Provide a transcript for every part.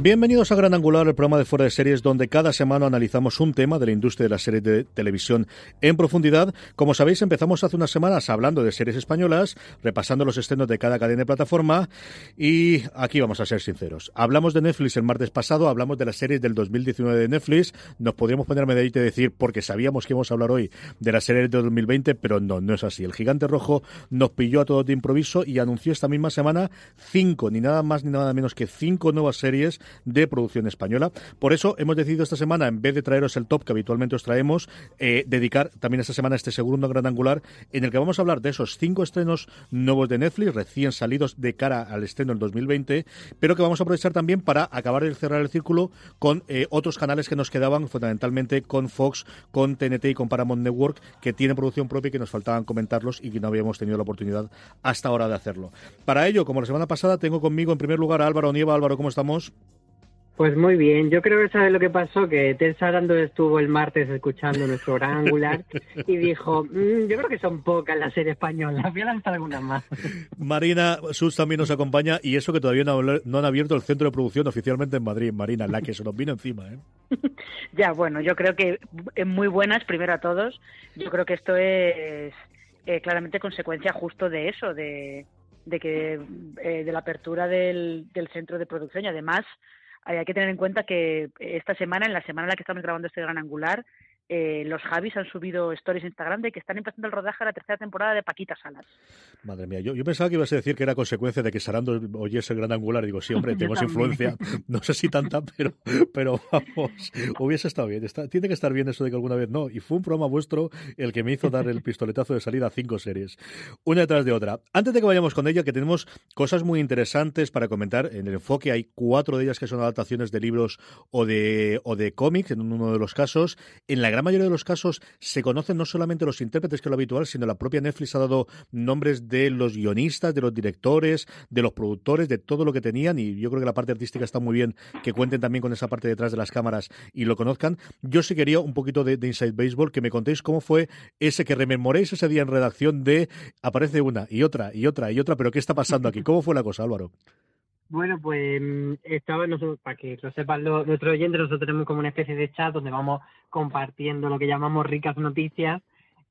Bienvenidos a Gran Angular, el programa de fuera de series donde cada semana analizamos un tema de la industria de la serie de televisión en profundidad. Como sabéis, empezamos hace unas semanas hablando de series españolas, repasando los estrenos de cada cadena de plataforma y aquí vamos a ser sinceros. Hablamos de Netflix el martes pasado, hablamos de las series del 2019 de Netflix, nos podríamos poner medallita y decir porque sabíamos que íbamos a hablar hoy de las series de 2020, pero no, no es así. El gigante rojo nos pilló a todos de improviso y anunció esta misma semana cinco, ni nada más ni nada menos que cinco nuevas series de producción española. Por eso hemos decidido esta semana, en vez de traeros el top que habitualmente os traemos, eh, dedicar también esta semana este segundo gran angular en el que vamos a hablar de esos cinco estrenos nuevos de Netflix, recién salidos de cara al estreno del 2020, pero que vamos a aprovechar también para acabar de cerrar el círculo con eh, otros canales que nos quedaban, fundamentalmente con Fox, con TNT y con Paramount Network, que tienen producción propia y que nos faltaban comentarlos y que no habíamos tenido la oportunidad hasta ahora de hacerlo. Para ello, como la semana pasada, tengo conmigo en primer lugar a Álvaro Nieva. Álvaro, ¿cómo estamos? Pues muy bien, yo creo que sabes lo que pasó, que Ted Sarando estuvo el martes escuchando nuestro gran angular y dijo, mm, yo creo que son pocas las series españolas, voy a lanzar algunas más. Marina Sus también nos acompaña y eso que todavía no, no, han abierto el centro de producción oficialmente en Madrid, Marina, la que se nos vino encima. ¿eh? ya, bueno, yo creo que muy buenas, primero a todos, yo creo que esto es eh, claramente consecuencia justo de eso, de, de que eh, de la apertura del, del centro de producción y además hay que tener en cuenta que esta semana, en la semana en la que estamos grabando este gran angular, eh, los Javis han subido stories en Instagram de que están empezando el rodaje de la tercera temporada de Paquita Salas. Madre mía, yo, pensaba que ibas a decir que era consecuencia de que Sarando oyese el gran angular. Digo, sí, hombre, tenemos influencia. No sé si tanta, pero, pero vamos, hubiese estado bien. tiene que estar bien eso de que alguna vez no. Y fue un programa vuestro el que me hizo dar el pistoletazo de salida a cinco series, una detrás de otra. Antes de que vayamos con ella, que tenemos cosas muy interesantes para comentar. En el enfoque hay cuatro de ellas que son adaptaciones de libros o de, o de cómics, en uno de los casos. En la gran mayoría de los casos se conocen no solamente los intérpretes, que es lo habitual, sino la propia Netflix ha dado nombres de los guionistas, de los directores, de los productores, de todo lo que tenían. Y yo creo que la parte artística está muy bien que cuenten también con esa parte detrás de las cámaras y lo conozcan. Yo sí quería un poquito de, Inside Baseball, que me contéis cómo fue ese que rememoréis ese día en redacción de aparece una y otra y otra y otra, pero ¿qué está pasando aquí? ¿Cómo fue la cosa, Álvaro? Bueno, pues mm, estaba, nosotros, para que lo sepan los, nuestros oyentes, nosotros tenemos como una especie de chat donde vamos compartiendo lo que llamamos ricas noticias.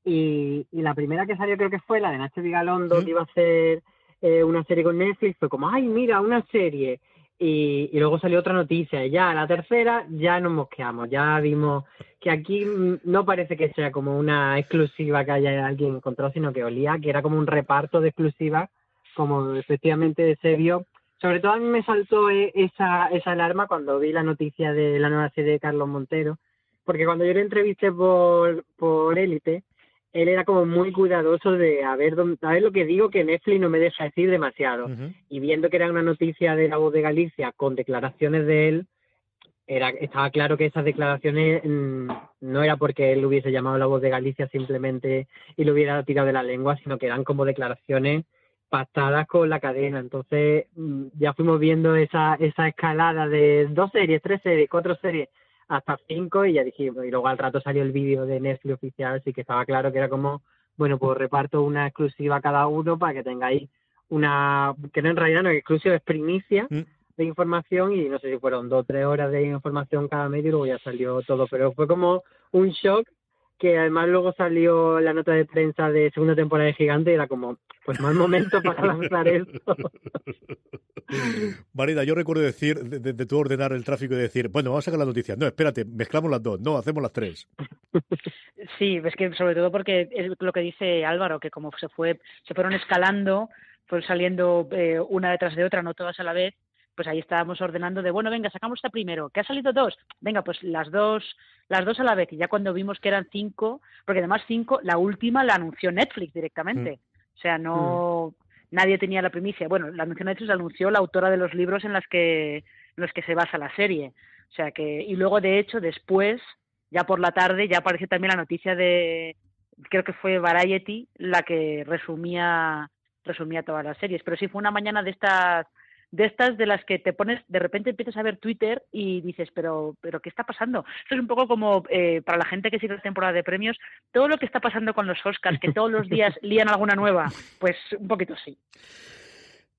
Y, y la primera que salió creo que fue la de Nacho Vigalondo, que iba a hacer eh, una serie con Netflix. Fue como, ay, mira, una serie. Y, y, luego salió otra noticia. Y ya la tercera ya nos mosqueamos. Ya vimos que aquí mm, no parece que sea como una exclusiva que haya alguien encontrado, sino que olía que era como un reparto de exclusivas, como efectivamente se vio sobre todo a mí me saltó eh, esa, esa alarma cuando vi la noticia de la nueva serie de Carlos Montero, porque cuando yo le entrevisté por, por Élite, él era como muy cuidadoso de a ver, a ver lo que digo que Netflix no me deja decir demasiado. Y viendo que era una noticia de la voz de Galicia con declaraciones de él, era, estaba claro que esas declaraciones mm, no era porque él hubiese llamado la voz de Galicia simplemente y lo hubiera tirado de la lengua, sino que eran como declaraciones pactadas con la cadena. Entonces mm, ya fuimos viendo esa, esa escalada de dos series, tres series, cuatro series, hasta cinco y ya dijimos, y luego al rato salió el vídeo de Netflix oficial, así que estaba claro que era como, bueno, pues reparto una exclusiva cada uno para que tengáis una, que no en realidad no es exclusiva, es primicia mm. de información y no sé si fueron dos o tres horas de información cada medio y luego ya salió todo, pero fue como un shock que además luego salió la nota de prensa de segunda temporada de Gigante y era como, pues mal momento para lanzar esto. Marina, yo recuerdo decir, de, tu ordenar el tráfico y decir, bueno, vamos a sacar la noticia. No, espérate, mezclamos las dos. No, hacemos las tres. Sí, es que sobre todo porque es lo que dice Álvaro, que como se fue, se fueron escalando, fueron saliendo eh, una detrás de otra, no todas a la vez, pues ahí estábamos ordenando de bueno, venga, sacamos esta primero, que ha salido dos, venga, pues las dos, las dos a la vez, y ya cuando vimos que eran cinco, porque además cinco, la última la anunció Netflix directamente. Mm. O sea, no mm. nadie tenía la primicia. Bueno, la anunció Netflix la anunció la autora de los libros en las que, en los que se basa la serie. O sea que, y luego de hecho después ya por la tarde ya apareció también la noticia de, creo que fue Variety la que resumía resumía todas las series. Pero sí fue una mañana de estas de estas de las que te pones, de repente empiezas a ver Twitter y dices, pero, pero ¿qué está pasando? Esto es un poco como eh, para la gente que sigue la temporada de premios, todo lo que está pasando con los Oscars, que todos los días lían alguna nueva, pues un poquito sí.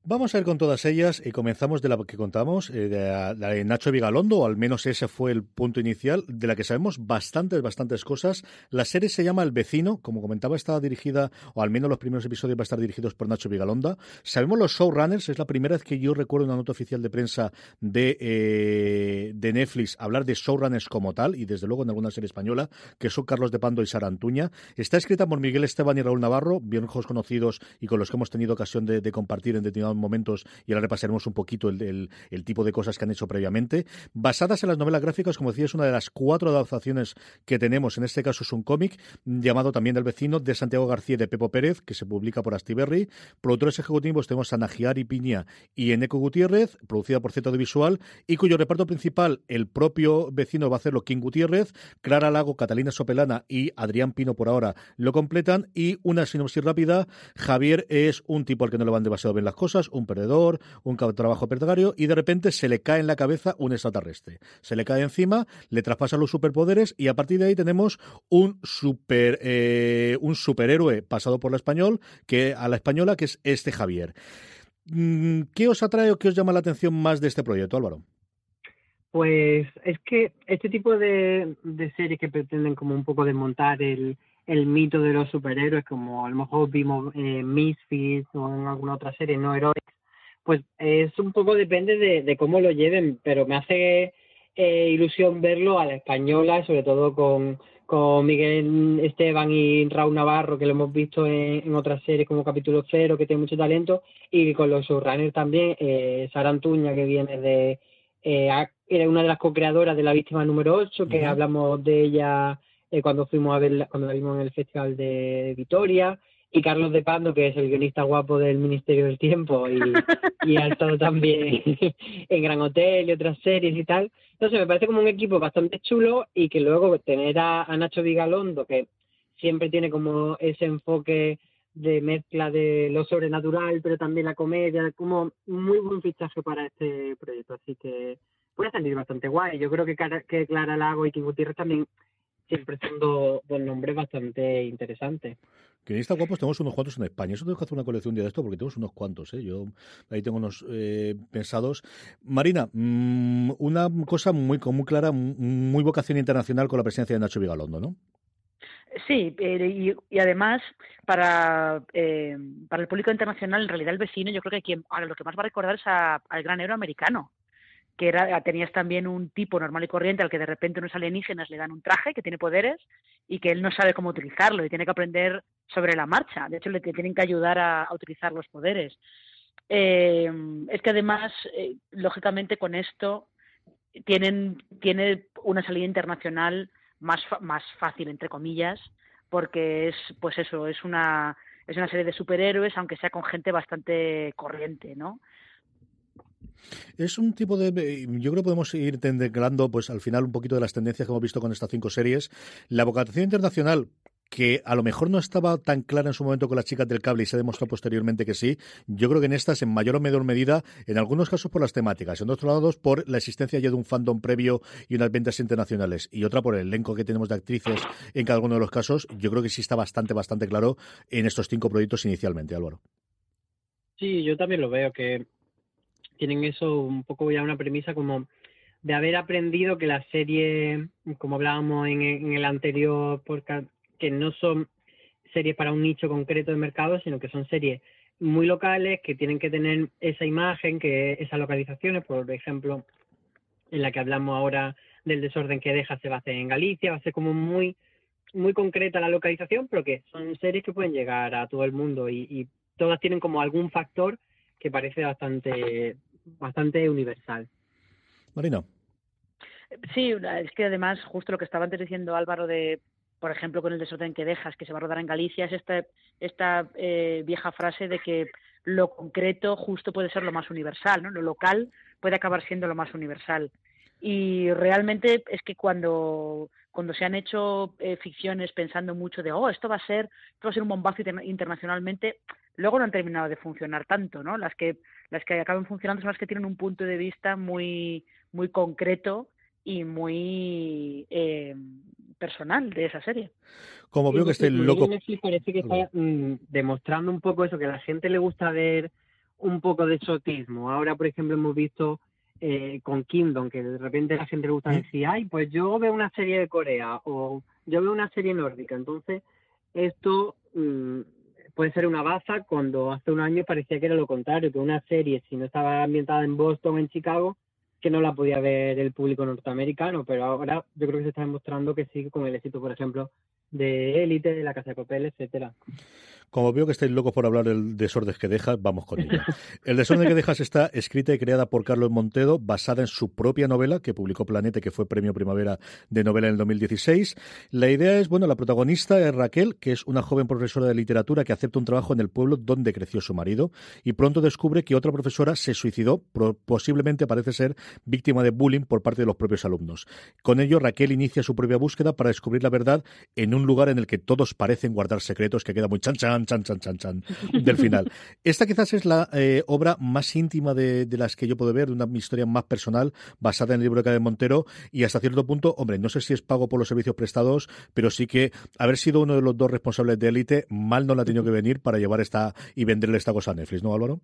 Vamos a ir con todas ellas y comenzamos de la que contamos, eh, de, Nacho Vigalondo, o al menos ese fue el punto inicial, de la que sabemos bastantes, bastantes cosas. La serie se llama El Vecino, como comentaba, está dirigida, o al menos los primeros episodios van a estar dirigidos por Nacho Vigalonda. Sabemos los showrunners, es la primera vez que yo recuerdo una nota oficial de prensa de, eh, de Netflix hablar de showrunners como tal, y desde luego en alguna serie española, que son Carlos de Pando y Sara Antuña. Está escrita por Miguel Esteban y Raúl Navarro, viejos conocidos y con los que hemos tenido ocasión de, compartir en momentos y ahora repasaremos un poquito el, tipo de cosas que han hecho previamente. Basadas en las novelas gráficas, como decía, es una de las cuatro adaptaciones que tenemos. En este caso es un cómic llamado también del vecino de Santiago García y de Pepo Pérez, que se publica por Astiberri. Productores ejecutivos tenemos a Najiari Piña y Eneco Gutiérrez, producida por Z Visual, y cuyo reparto principal, el propio vecino va a hacerlo King Gutiérrez, Clara Lago, Catalina Sopelana y Adrián Pino por ahora lo completan. Y una sinopsis rápida, Javier es un tipo al que no le van demasiado bien las cosas, un perdedor, un trabajo pergario y de repente se le cae en la cabeza un extraterrestre. Se le cae encima, le traspasa los superpoderes y a partir de ahí tenemos un super eh, un superhéroe pasado por la español, que a la española que es este Javier. Mm, ¿Qué os atrae o qué os llama la atención más de este proyecto, Álvaro? Pues es que este tipo de, de series que pretenden como un poco desmontar el, el mito de los superhéroes, como a lo mejor vimos en Misfits o en alguna otra serie, no Heroics, pues es un poco depende de, cómo lo lleven, pero me hace eh, ilusión verlo a la española, sobre todo con, con Miguel Esteban y Raúl Navarro, que lo hemos visto en, otras series como Capítulo Cero, que tiene mucho talento, y con los showrunners también, eh, Sara Antuña, que viene de... Eh, era una de las co-creadoras de La Víctima número 8, que hablamos de ella eh, cuando fuimos a ver cuando la vimos en el Festival de Vitoria, y Carlos de Pando, que es el guionista guapo del Ministerio del Tiempo y, y ha estado también en Gran Hotel y otras series y tal. Entonces me parece como un equipo bastante chulo y que luego tener a, Nacho Vigalondo, que siempre tiene como ese enfoque de mezcla de lo sobrenatural, pero también la comedia, como muy buen fichaje para este proyecto. Así que puede salir bastante guay. Yo creo que, que Clara Lago y King Gutiérrez también siempre siendo buen nombre bastante interesante. está guapos tenemos unos cuantos en España. Eso tengo que hacer una colección de esto porque tenemos unos cuantos. ¿eh? Yo ahí tengo unos eh, pensados. Marina, mm, una cosa muy, muy clara, muy vocación internacional con la presencia de Nacho Vigalondo, ¿no? Sí, y, y, además para, eh, para el público internacional, en realidad el vecino, yo creo que quien, ahora lo que más va a recordar es al gran héroe americano, que era, tenías también un tipo normal y corriente al que de repente unos alienígenas le dan un traje que tiene poderes y que él no sabe cómo utilizarlo y tiene que aprender sobre la marcha. De hecho, le tienen que ayudar a, utilizar los poderes. Eh, es que además, eh, lógicamente, con esto tienen tiene una salida internacional más más fácil entre comillas porque es pues eso es una es una serie de superhéroes aunque sea con gente bastante corriente no es un tipo de. Yo creo que podemos ir tendeclando, pues al final, un poquito de las tendencias que hemos visto con estas cinco series. La vocación internacional, que a lo mejor no estaba tan clara en su momento con las chicas del cable y se ha demostrado posteriormente que sí. Yo creo que en estas, en mayor o menor medida, en algunos casos por las temáticas, en otros lados por la existencia ya de un fandom previo y unas ventas internacionales, y otra por el elenco que tenemos de actrices en cada uno de los casos. Yo creo que sí está bastante, bastante claro en estos cinco proyectos inicialmente, Álvaro. Sí, yo también lo veo, que tienen eso un poco ya una premisa como de haber aprendido que las series, como hablábamos en, el anterior podcast, que no son series para un nicho concreto de mercado, sino que son series muy locales que tienen que tener esa imagen, que esas localizaciones, por ejemplo, en la que hablamos ahora del desorden que deja se va a hacer en Galicia, va a ser como muy muy concreta la localización, pero que son series que pueden llegar a todo el mundo y, y todas tienen como algún factor que parece bastante, bastante universal. Marina. Sí, es que además, justo lo que estaba antes diciendo Álvaro de, por ejemplo, con el desorden que dejas, que se va a rodar en Galicia, es esta, esta eh, vieja frase de que lo concreto justo puede ser lo más universal, ¿no? Lo local puede acabar siendo lo más universal. Y realmente es que cuando, cuando se han hecho eh, ficciones pensando mucho de, oh, esto va a ser, esto va a ser un bombazo internacionalmente, luego no han terminado de funcionar tanto, ¿no? Las que, las que acaban funcionando son las que tienen un punto de vista muy, muy concreto y muy eh, personal de esa serie. Como veo que estoy loco. parece que está mm, demostrando un poco eso, que a la gente le gusta ver un poco de exotismo. Ahora, por ejemplo, hemos visto eh, con Kingdom, que de repente la gente le gusta decir, ay, pues yo veo una serie de Corea o yo veo una serie nórdica. Entonces, esto mm, puede ser una baza cuando hace un año parecía que era lo contrario, que una serie, si no estaba ambientada en Boston o en Chicago, que no la podía ver el público norteamericano, pero ahora yo creo que se está demostrando que sí, con el éxito, por ejemplo, de Élite, de la Casa de Papel, etcétera. Como veo que estáis locos por hablar del desorden que dejas, vamos con ello. El desorden que dejas está escrita y creada por Carlos Montedo, basada en su propia novela que publicó Planete, que fue premio Primavera de novela en el 2016. La idea es, bueno, la protagonista es Raquel, que es una joven profesora de literatura que acepta un trabajo en el pueblo donde creció su marido y pronto descubre que otra profesora se suicidó, posiblemente parece ser víctima de bullying por parte de los propios alumnos. Con ello, Raquel inicia su propia búsqueda para descubrir la verdad en un lugar en el que todos parecen guardar secretos, que queda muy chan chan chan, chan, chan, chan, del final. Esta quizás es la eh, obra más íntima de, las que yo puedo ver, de una historia más personal, basada en el libro de Cadena Montero, y hasta cierto punto, hombre, no sé si es pago por los servicios prestados, pero sí que haber sido uno de los dos responsables de élite, mal no la ha tenido que venir para llevar esta y venderle esta cosa a Netflix, ¿no, Álvaro?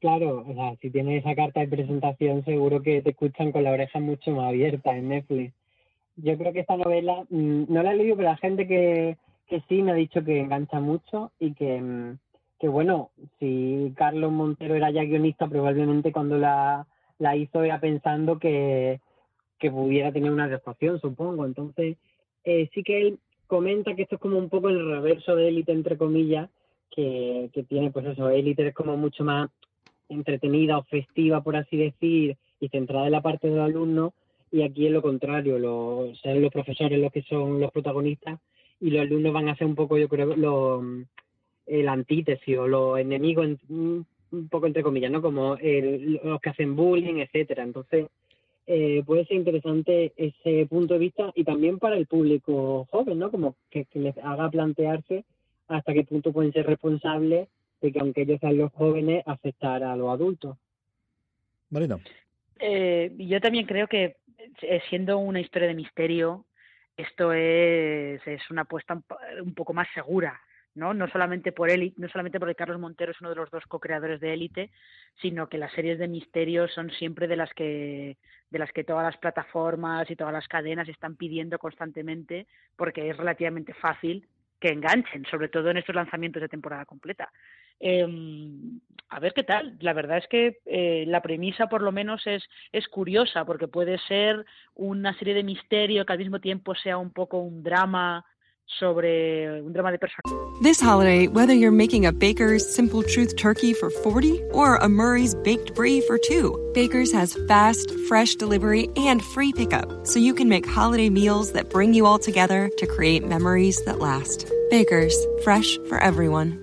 Claro, o sea, si tienes esa carta de presentación, seguro que te escuchan con la oreja mucho más abierta en Netflix. Yo creo que esta novela, mm, no la he leído, pero la gente que, que sí me ha dicho que engancha mucho y que, mm, que bueno, si Carlos Montero era ya guionista, probablemente cuando la, la hizo era pensando que, que pudiera tener una adaptación, supongo. Entonces, eh, sí que él comenta que esto es como un poco el reverso de élite, entre comillas, que, que tiene, pues eso, élite es como mucho más entretenida o festiva, por así decir, y centrada en la parte del alumno, y aquí es lo contrario, los, los profesores los que son los protagonistas y los alumnos van a ser un poco, yo creo, lo, el antítesis o los enemigos, un poco entre comillas, ¿no? Como los que hacen bullying, etcétera. Entonces, eh, puede ser interesante ese punto de vista y también para el público joven, ¿no? Como que, les haga plantearse hasta qué punto pueden ser responsables de que aunque ellos sean los jóvenes, afectar a los adultos. Marina. Eh, yo también creo que eh, siendo una historia de misterio, esto es, es una apuesta un, poco más segura, ¿no? No solamente por él, no solamente porque Carlos Montero es uno de los dos co-creadores de Élite, sino que las series de misterio son siempre de las que de las que todas las plataformas y todas las cadenas están pidiendo constantemente porque es relativamente fácil que enganchen, sobre todo en estos lanzamientos de temporada completa. Eh, a ver qué tal. La verdad es que eh, la premisa, por lo menos, es, es curiosa, porque puede ser una serie de misterio que al mismo tiempo sea un poco un drama sobre un drama de personas. This holiday, whether you're making a Baker's Simple Truth turkey for 40 or a Murray's baked brie for 2, Baker's has fast, fresh delivery and free pickup, so you can make holiday meals that bring you all together to create memories that last. Baker's, fresh for everyone.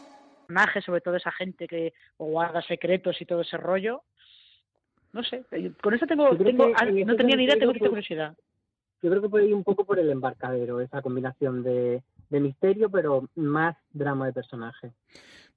sobre todo esa gente que guarda secretos y todo ese rollo. No sé, con eso tengo, tengo no tenía ni idea, tengo mucha curiosidad. Yo creo que puede ir un poco por el embarcadero, esa combinación de, de misterio, pero más drama de personaje.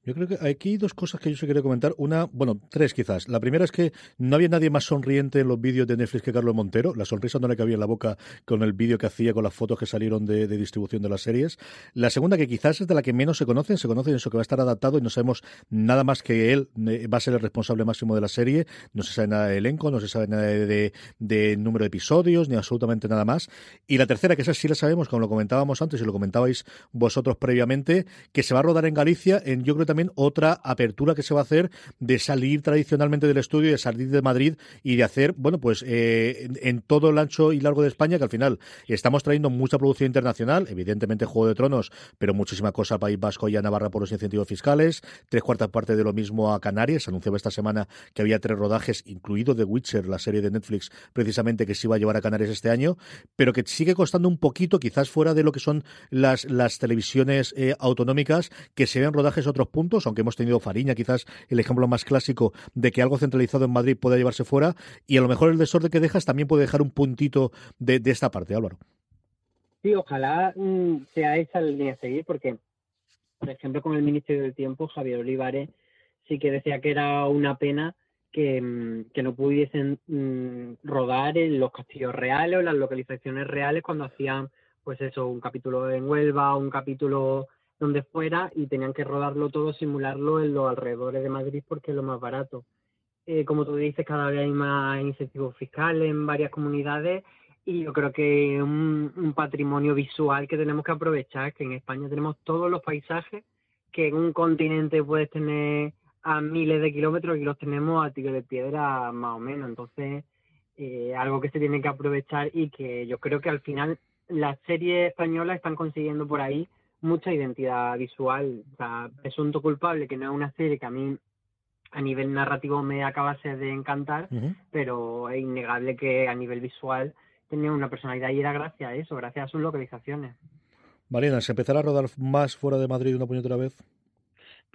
Yo creo que aquí hay dos cosas que yo se quería comentar. Una, bueno, tres quizás. La primera es que no había nadie más sonriente en los vídeos de Netflix que Carlos Montero. La sonrisa no le cabía en la boca con el vídeo que hacía, con las fotos que salieron de, distribución de las series. La segunda, que quizás es de la que menos se conocen, se conoce eso que va a estar adaptado y no sabemos nada más que él eh, va a ser el responsable máximo de la serie. No se sabe nada de elenco, no se sabe nada de, de número de episodios, ni absolutamente nada más. Y la tercera, que esa sí la sabemos, como lo comentábamos antes y lo comentabais vosotros previamente, que se va a rodar en Galicia, en yo creo otra apertura que se va a hacer de salir tradicionalmente del estudio, de salir de Madrid y de hacer, bueno, pues eh, en, todo el ancho y largo de España, que al final estamos trayendo mucha producción internacional, evidentemente Juego de Tronos, pero muchísima cosa a País Vasco y a Navarra por los incentivos fiscales, tres cuartas partes de lo mismo a Canarias, anunciaba esta semana que había tres rodajes, incluido The Witcher, la serie de Netflix, precisamente que se iba a llevar a Canarias este año, pero que sigue costando un poquito, quizás fuera de lo que son las, las televisiones eh, autonómicas, que se ven rodajes otros puntos, aunque hemos tenido Fariña, quizás el ejemplo más clásico de que algo centralizado en Madrid pueda llevarse fuera, y a lo mejor el desorden que dejas también puede dejar un puntito de, esta parte, Álvaro. Sí, ojalá mm, sea esa la línea a seguir, porque, por ejemplo, con el Ministerio del Tiempo, Javier Olivares sí que decía que era una pena que, mm, no pudiesen mm, rodar en los castillos reales o las localizaciones reales cuando hacían, pues eso, un capítulo en Huelva, un capítulo donde fuera y tenían que rodarlo todo, simularlo en los alrededores de Madrid porque es lo más barato. Eh, como tú dices, cada vez hay más incentivos fiscales en varias comunidades y yo creo que un, un patrimonio visual que tenemos que aprovechar, que en España tenemos todos los paisajes que en un continente puedes tener a miles de kilómetros y los tenemos a tiro de piedra más o menos. Entonces, eh, algo que se tiene que aprovechar y que yo creo que al final las series españolas están consiguiendo por ahí mucha identidad visual. O sea, Presunto Culpable, que no es una serie que a mí a nivel narrativo me acabase de encantar, pero es innegable que a nivel visual tenía una personalidad y era gracias a eso, gracias a sus localizaciones. Marina, ¿se empezará a rodar más fuera de Madrid una puñetera vez?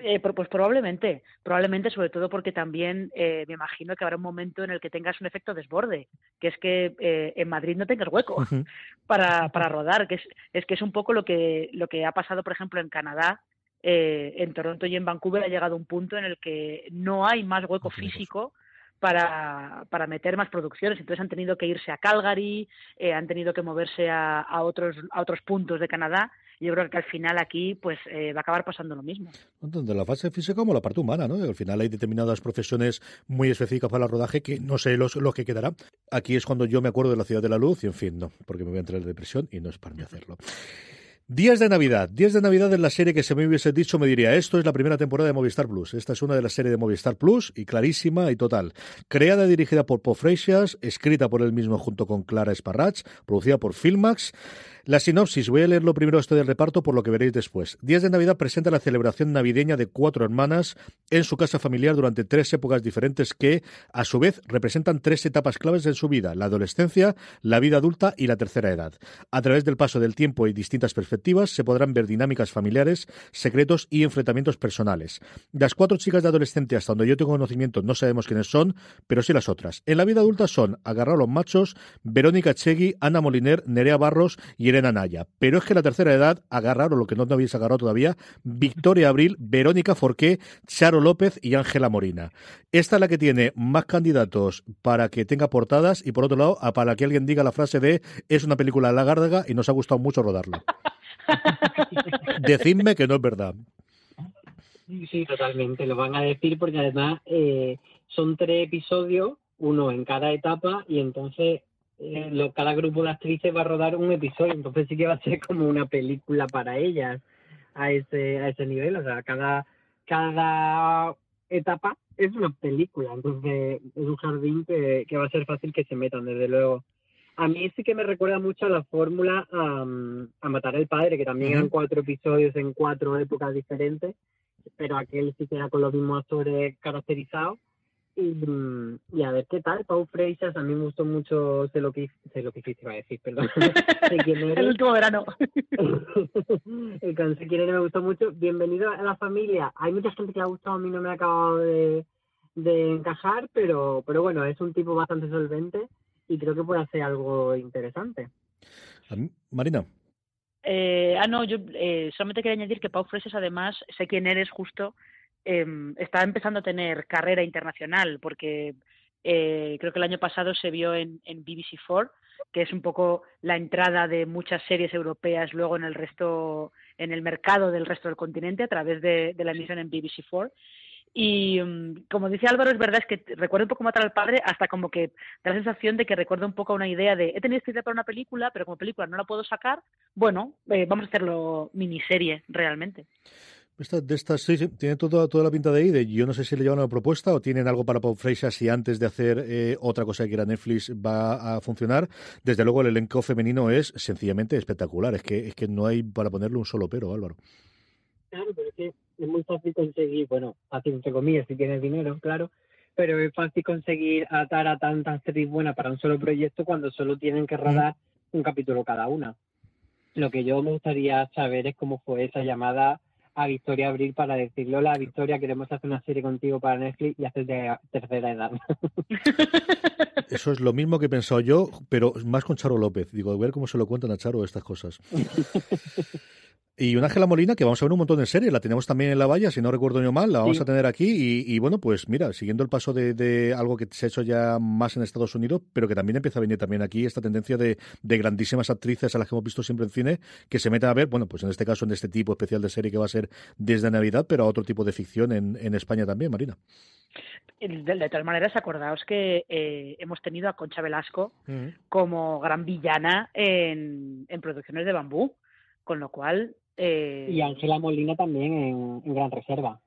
Eh, pues probablemente, probablemente sobre todo porque también eh, me imagino que habrá un momento en el que tengas un efecto desborde, que es que eh, en Madrid no tengas hueco para, para rodar, que es, es que es un poco lo que, lo que ha pasado, por ejemplo, en Canadá, en Toronto y en Vancouver ha llegado un punto en el que no hay más hueco físico para, para meter más producciones. Entonces han tenido que irse a Calgary, han tenido que moverse a, a, otros, a otros puntos de Canadá yo creo que al final aquí pues eh, va a acabar pasando lo mismo. Tanto la fase física como la parte humana, ¿no? Al final hay determinadas profesiones muy específicas para el rodaje que no sé los, lo que quedará. Aquí es cuando yo me acuerdo de la ciudad de la luz y en fin, no, porque me voy a entrar en depresión y no es para mí hacerlo. Días de Navidad. Días de Navidad es la serie que se me hubiese dicho me diría, esto es la primera temporada de Movistar Plus. Esta es una de las series de Movistar Plus y clarísima y total. Creada y dirigida por Paul Freixas, escrita por él mismo junto con Clara Esparrach, producida por Filmax. La sinopsis, voy a leer lo primero esto del reparto por lo que veréis después. Días de Navidad presenta la celebración navideña de cuatro hermanas en su casa familiar durante tres épocas diferentes que, a su vez, representan tres etapas claves en su vida, la adolescencia, la vida adulta y la tercera edad. A través del paso del tiempo y distintas perspectivas se podrán ver dinámicas familiares, secretos y enfrentamientos personales. Las cuatro chicas de adolescente hasta donde yo tengo conocimiento no sabemos quiénes son, pero sí las otras. En la vida adulta son Agarrar los machos, Verónica Chegui, Ana Moliner, Nerea Barros y Irene Anaya. Pero es que la tercera edad agarraron lo que no habéis agarrado todavía, Victoria Abril, Verónica Forqué, Charo López y Ángela Morina. Esta es la que tiene más candidatos para que tenga portadas y por otro lado, para que alguien diga la frase de es una película lagárdaga y nos ha gustado mucho rodarlo. Decidme que no es verdad. Sí, totalmente, lo van a decir porque además eh, son tres episodios, uno en cada etapa, y entonces eh, cada grupo de actrices va a rodar un episodio, entonces sí que va a ser como una película para ellas a ese, a ese nivel, o sea, cada, cada etapa es una película, entonces es un jardín que, que va a ser fácil que se metan, desde luego. A mí sí que me recuerda mucho a la fórmula a, a Matar al Padre, que también eran cuatro episodios en cuatro épocas diferentes, pero aquel sí que era con los mismos actores caracterizados y, a ver qué tal, Pau Freixas, a mí me gustó mucho sé lo que sé lo que hiciste, iba a decir, perdón. El último verano. el con quién me gustó mucho. Bienvenido a la familia. Hay mucha gente que le ha gustado, a mí no me ha acabado de, de encajar, pero, pero bueno, es un tipo bastante solvente y creo que puede hacer algo interesante. Marina. Eh, ah, no, yo eh, solamente quería añadir que Pau Freses, además, sé quién eres justo, eh, está empezando a tener carrera internacional, porque eh, creo que el año pasado se vio en, en BBC4, que es un poco la entrada de muchas series europeas luego en el resto, en el mercado del resto del continente a través de, de la emisión en BBC4. Y um, como dice Álvaro, es verdad es que recuerda un poco matar al padre, hasta como que da la sensación de que recuerda un poco una idea de he tenido esta idea para una película, pero como película no la puedo sacar, bueno, eh, vamos a hacerlo miniserie realmente. Esta, de estas, sí, sí, tiene toda, toda la pinta de ahí. De, yo no sé si le llevan una propuesta o tienen algo para Pop Fraser si antes de hacer eh, otra cosa que era Netflix va a funcionar. Desde luego, el elenco femenino es sencillamente espectacular. Es que, es que no hay para ponerle un solo pero, Álvaro. Claro, pero es que es muy fácil conseguir, bueno, fácil entre comillas si tienes dinero, claro, pero es fácil conseguir atar a tantas series buenas para un solo proyecto cuando solo tienen que rodar un capítulo cada una. Lo que yo me gustaría saber es cómo fue esa llamada a Victoria Abril para decirle, hola Victoria, queremos hacer una serie contigo para Netflix y hacer de tercera edad. Eso es lo mismo que he pensado yo, pero más con Charo López. Digo, a ver cómo se lo cuentan a Charo estas cosas. Y una Ángela Molina que vamos a ver un montón de series, la tenemos también en la valla, si no recuerdo yo mal, la vamos Sí. a tener aquí y, y bueno, pues mira, siguiendo el paso de, de algo que se ha hecho ya más en Estados Unidos, pero que también empieza a venir también aquí esta tendencia de, de grandísimas actrices a las que hemos visto siempre en cine, que se meten a ver, bueno, pues en este caso en este tipo especial de serie que va a ser desde Navidad, pero a otro tipo de ficción en, en España también, Marina. De, de todas maneras, acordaos que eh, hemos tenido a Concha Velasco como gran villana en, en producciones de bambú, con lo cual... Eh, y Ángela Molina también en, en Gran Reserva.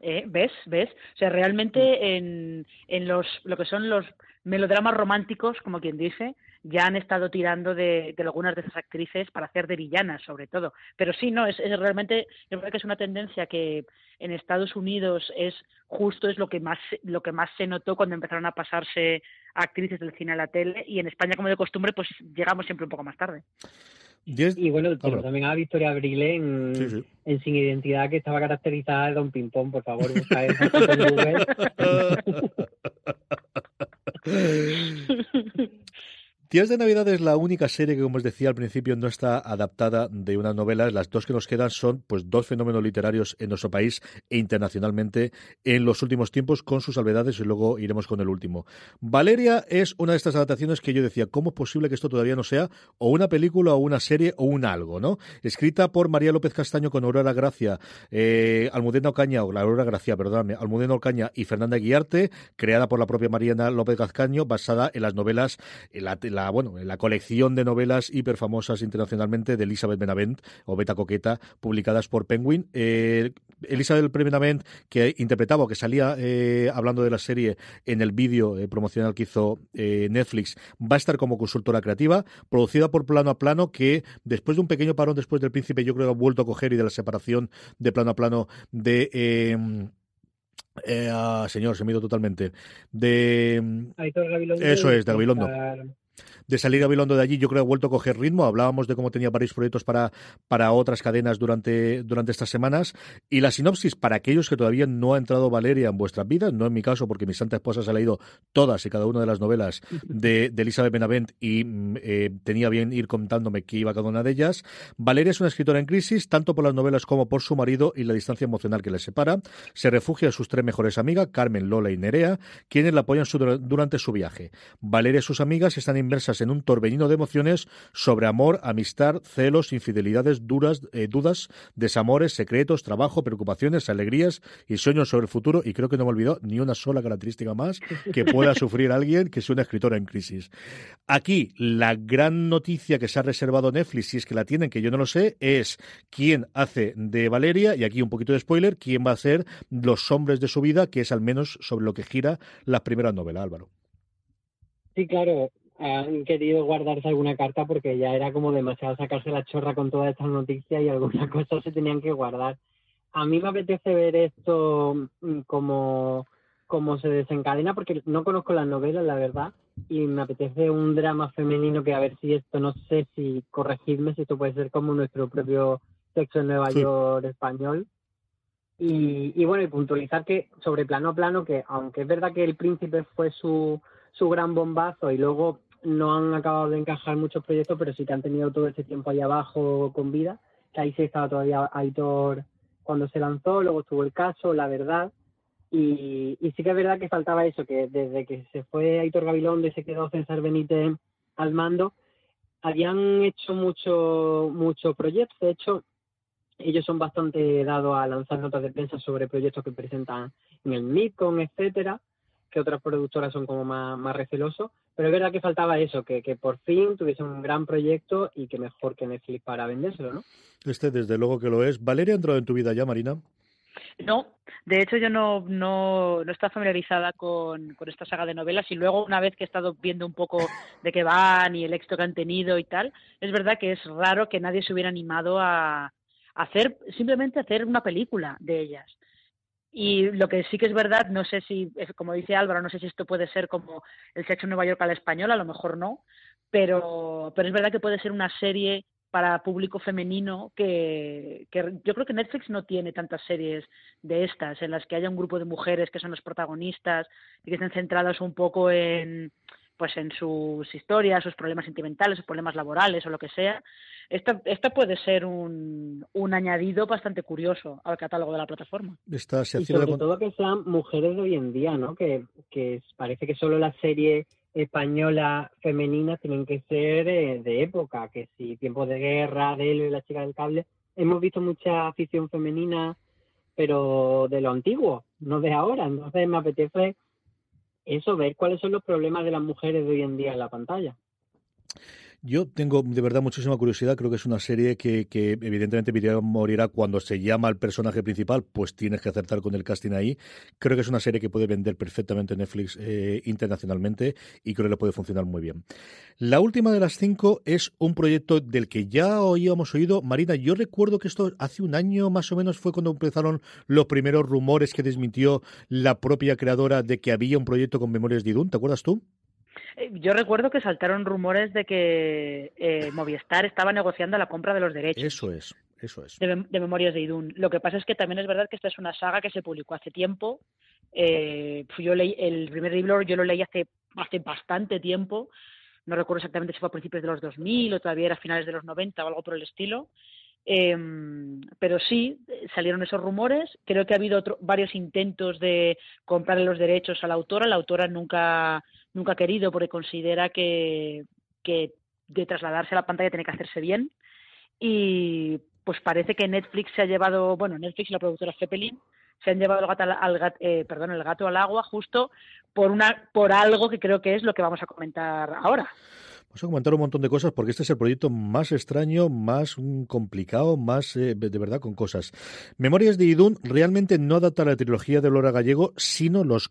Eh, ¿Ves? ¿Ves? O sea, realmente en, en los, lo que son los melodramas románticos, como quien dice, ya han estado tirando de, de algunas de esas actrices para hacer de villanas, sobre todo. Pero sí, no, es, es realmente, yo creo que es una tendencia que en Estados Unidos es justo es lo que más lo que más se notó cuando empezaron a pasarse actrices del cine a la tele y en España como de costumbre pues llegamos siempre un poco más tarde. Diez- Y bueno, Álvaro. también a Victoria Abril en, Sí, sí. en Sin Identidad, que estaba caracterizada de Don Pimpón, por favor, busca eso en Google. 10 de Navidad es la única serie que, como os decía al principio, no está adaptada de una novela. Las dos que nos quedan son pues dos fenómenos literarios en nuestro país e internacionalmente en los últimos tiempos, con sus salvedades, y luego iremos con el último. Valeria es una de estas adaptaciones que yo decía, ¿cómo es posible que esto todavía no sea o una película o una serie o un algo, ¿no? Escrita por María López Castaño con Aurora Gracia, eh, Almudena Ocaña, o la Aurora Gracia, perdóname, Almudena Ocaña y Fernanda Guiarte, creada por la propia Mariana López Castaño, basada en las novelas, la, bueno, en la colección de novelas hiperfamosas internacionalmente de Elizabeth Benavent o Beta Coqueta, publicadas por Penguin. Eh, Elizabeth Benavent, que interpretaba o que salía eh, hablando de la serie en el vídeo eh, promocional que hizo eh, Netflix, va a estar como consultora creativa, producida por Plano a Plano, que después de un pequeño parón después del Príncipe, yo creo que ha vuelto a coger y de la separación de Plano a Plano de... Eh, eh, ah, señor, se me ha ido totalmente. De Aitor Gabilondo Eso es, de Gabilondo. De salir Gabilondo de allí, yo creo que ha vuelto a coger ritmo. Hablábamos de cómo tenía varios proyectos para, para otras cadenas durante, durante estas semanas. Y la sinopsis, para aquellos que todavía no ha entrado Valeria en vuestras vidas, no en mi caso, porque mi santa esposa se ha leído todas y cada una de las novelas de, de Elizabeth Benavent y mm, eh, tenía bien ir contándome qué iba cada una de ellas. Valeria es una escritora en crisis, tanto por las novelas como por su marido y la distancia emocional que les separa. Se refugia en sus tres mejores amigas, Carmen, Lola y Nerea, quienes la apoyan durante su viaje. Valeria y sus amigas están inmersas en un torbellino de emociones sobre amor, amistad, celos, infidelidades, duras, eh, dudas, desamores, secretos, trabajo, preocupaciones, alegrías y sueños sobre el futuro. Y creo que no me olvidó ni una sola característica más que pueda sufrir alguien que sea una escritora en crisis. Aquí, la gran noticia que se ha reservado Netflix, si es que la tienen, que yo no lo sé, es quién hace de Valeria, y aquí un poquito de spoiler, quién va a ser los hombres de su vida, que es al menos sobre lo que gira la primera novela, Álvaro. Sí, claro, han querido guardarse alguna carta porque ya era como demasiado sacarse la chorra con todas estas noticias y algunas cosas se tenían que guardar. A mí me apetece ver esto mm, como, como se desencadena porque no conozco las novelas, la verdad, y me apetece un drama femenino que a ver si esto, no sé si corregirme, si esto puede ser como nuestro propio sexo en Nueva Sí. York español. Y, y bueno, y puntualizar que sobre plano a plano, que aunque es verdad que el príncipe fue su, su gran bombazo y luego no han acabado de encajar muchos proyectos, pero sí que han tenido todo ese tiempo ahí abajo con vida, que ahí sí estaba todavía Aitor cuando se lanzó, luego estuvo el caso, la verdad, y, sí que es verdad que faltaba eso, que desde que se fue Aitor Gabilondo y se quedó César Benítez al mando, habían hecho mucho, mucho proyectos, de hecho, ellos son bastante dados a lanzar notas de prensa sobre proyectos que presentan en el MIPCON, etcétera, que otras productoras son como más, más recelosos, pero es verdad que faltaba eso, que, que por fin tuviese un gran proyecto y que mejor que Netflix para vendérselo, ¿no? Este desde luego que lo es. ¿Valeria ha entrado en tu vida ya, Marina? No, de hecho yo no, no, no estaba familiarizada con, con esta saga de novelas y luego una vez que he estado viendo un poco de qué van y el éxito que han tenido y tal, es verdad que es raro que nadie se hubiera animado a, hacer, simplemente hacer una película de ellas. Y lo que sí que es verdad, no sé si, como dice Álvaro, no sé si esto puede ser como el sexo en Nueva York a la española, a lo mejor no, pero, pero es verdad que puede ser una serie para público femenino que, que yo creo que Netflix no tiene tantas series de estas en las que haya un grupo de mujeres que son los protagonistas y que estén centradas un poco en pues en sus historias, sus problemas sentimentales, sus problemas laborales o lo que sea. Esta, esta puede ser un, un añadido bastante curioso al catálogo de la plataforma. Esta se Y sobre todo que sean mujeres de hoy en día, ¿no? Que, que parece que solo las series españolas femeninas tienen que ser eh, de época, que si Tiempos de Guerra, de y la chica del cable, hemos visto mucha afición femenina, pero de lo antiguo, no de ahora. Entonces me apetece eso, ver cuáles son los problemas de las mujeres de hoy en día en la pantalla. Yo tengo de verdad muchísima curiosidad. Creo que es una serie que, que evidentemente morirá cuando se llama al personaje principal, pues tienes que acertar con el casting ahí. Creo que es una serie que puede vender perfectamente Netflix eh, internacionalmente y creo que le puede funcionar muy bien. La última de las cinco es un proyecto del que ya habíamos oído. Marina, yo recuerdo que esto hace un año más o menos fue cuando empezaron los primeros rumores que desmintió la propia creadora de que había un proyecto con Memorias de Idún. ¿Te acuerdas tú? Eh, Yo recuerdo que saltaron rumores de que eh, Movistar estaba negociando la compra de los derechos. Eso es, eso es. de, Mem- de Memorias de Idún. Lo que pasa es que también es verdad que esta es una saga que se publicó hace tiempo. Eh, pues yo leí el primer libro, yo lo leí hace hace bastante tiempo. No recuerdo exactamente si fue a principios de los 2000 o todavía era a finales de los 90 o algo por el estilo. Eh, pero sí, eh, salieron esos rumores. Creo que ha habido otro- varios intentos de comprarle los derechos a la autora. La autora nunca, nunca ha querido porque considera que, que de trasladarse a la pantalla tiene que hacerse bien. Y pues parece que Netflix se ha llevado, bueno, Netflix y la productora Zeppelin se han llevado el gato al, eh, perdón, el gato al agua justo por una por algo que creo que es lo que vamos a comentar ahora. Vamos a comentar un montón de cosas porque este es el proyecto más extraño, más complicado, más eh, de verdad con cosas. Memorias de Idún realmente no adapta la trilogía de Laura Gallego, sino los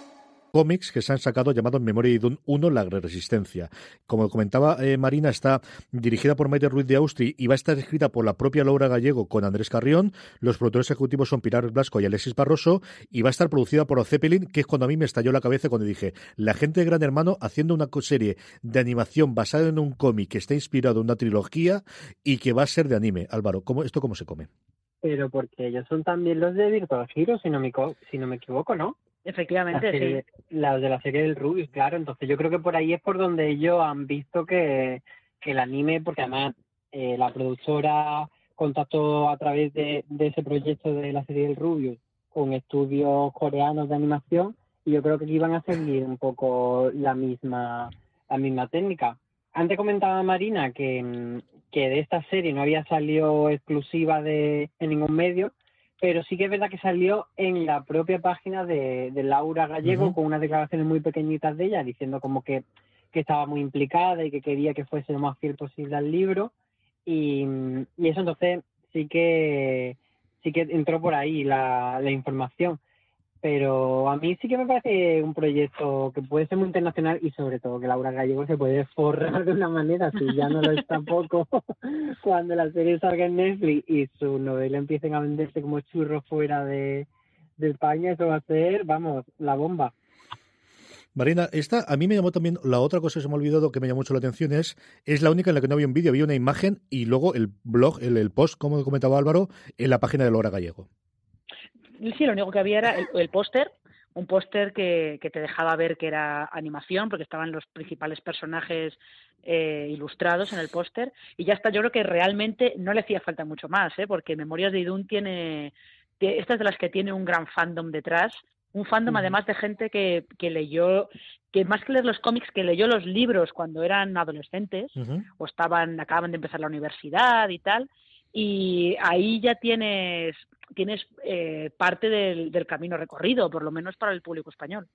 Cómics que se han sacado llamados Memoria de Idún 1, La Resistencia. Como comentaba eh, Marina, está dirigida por Maite Ruiz de Austri y va a estar escrita por la propia Laura Gallego con Andrés Carrión. Los productores ejecutivos son Pilar Blasco y Alexis Barroso y va a estar producida por Zeppelin, que es cuando a mí me estalló la cabeza cuando dije, la gente de Gran Hermano haciendo una serie de animación basada en un cómic que está inspirado en una trilogía y que va a ser de anime. Álvaro, ¿cómo, ¿esto cómo se come? Pero porque ellos son también los de Virtual Hero, si no me, si no me equivoco, ¿no? La Efectivamente, serie, sí. la de la serie del Rubius, claro. Entonces yo creo que por ahí es por donde ellos han visto que, que el anime, porque además eh, la productora contactó a través de, de ese proyecto de la serie del Rubius con estudios coreanos de animación y yo creo que iban a seguir un poco la misma la misma técnica. antes comentaba Marina que, que de esta serie no había salido exclusiva de, en ningún medio, pero sí que es verdad que salió en la propia página de, de Laura Gallego con unas declaraciones muy pequeñitas de ella, diciendo como que, que estaba muy implicada y que quería que fuese lo más fiel posible al libro. Y, y eso entonces sí que sí que entró por ahí la, la información pero a mí sí que me parece un proyecto que puede ser muy internacional y sobre todo que Laura Gallego se puede forrar de una manera, si ya no lo está poco, cuando la serie salga en Netflix y su novela empiecen a venderse como churros fuera de, de España, eso va a ser, vamos, la bomba. Marina, esta a mí me llamó también, la otra cosa que se me ha olvidado que me llamó mucho la atención es, es la única en la que no había un vídeo, había una imagen y luego el blog, el, el post, como comentaba Álvaro, en la página de Laura Gallego sí, lo único que había era el, póster, un póster que, que, te dejaba ver que era animación, porque estaban los principales personajes eh, ilustrados en el póster, y ya está, yo creo que realmente no le hacía falta mucho más, ¿eh? porque Memorias de Idun tiene, esta es de las que tiene un gran fandom detrás, un fandom además de gente que, que leyó, que más que leer los cómics, que leyó los libros cuando eran adolescentes, o estaban, acaban de empezar la universidad y tal, y ahí ya tienes tienes eh, parte del, del camino recorrido, por lo menos para el público español.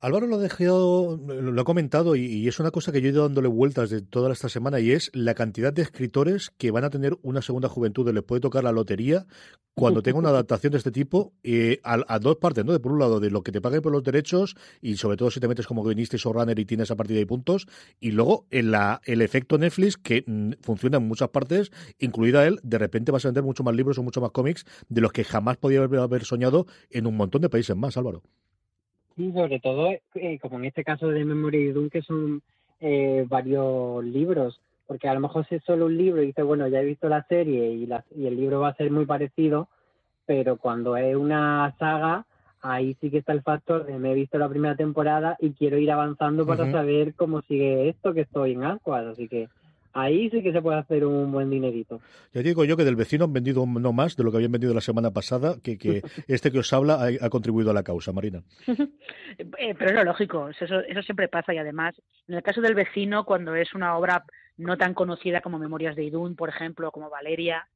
Álvaro lo ha dejado, lo ha comentado y, es una cosa que yo he ido dándole vueltas de toda esta semana y es la cantidad de escritores que van a tener una segunda juventud, les puede tocar la lotería cuando tenga una adaptación de este tipo eh, a, dos partes, ¿no? De por un lado de lo que te paguen por los derechos y sobre todo si te metes como guionista y showrunner y tienes a partir de ahí puntos y luego en la, el efecto Netflix que mm, funciona en muchas partes, incluida él, de repente vas a vender mucho más libros o mucho más cómics de los que jamás podía haber soñado en un montón de países más, Álvaro. Sí, sobre todo, eh, como en este caso de Memory de Dune, que son eh, varios libros, porque a lo mejor si es solo un libro y dices, bueno, ya he visto la serie y, la, y el libro va a ser muy parecido, pero cuando es una saga, ahí sí que está el factor de me he visto la primera temporada y quiero ir avanzando para saber cómo sigue esto que estoy en Aquas, así que ahí sí que se puede hacer un buen dinerito. Ya digo yo que del vecino han vendido no más de lo que habían vendido la semana pasada, que, que este que os habla ha, contribuido a la causa, Marina. Eh, pero es lo lógico, eso, eso siempre pasa y además, en el caso del vecino, cuando es una obra no tan conocida como Memorias de Idún, por ejemplo, como Valeria,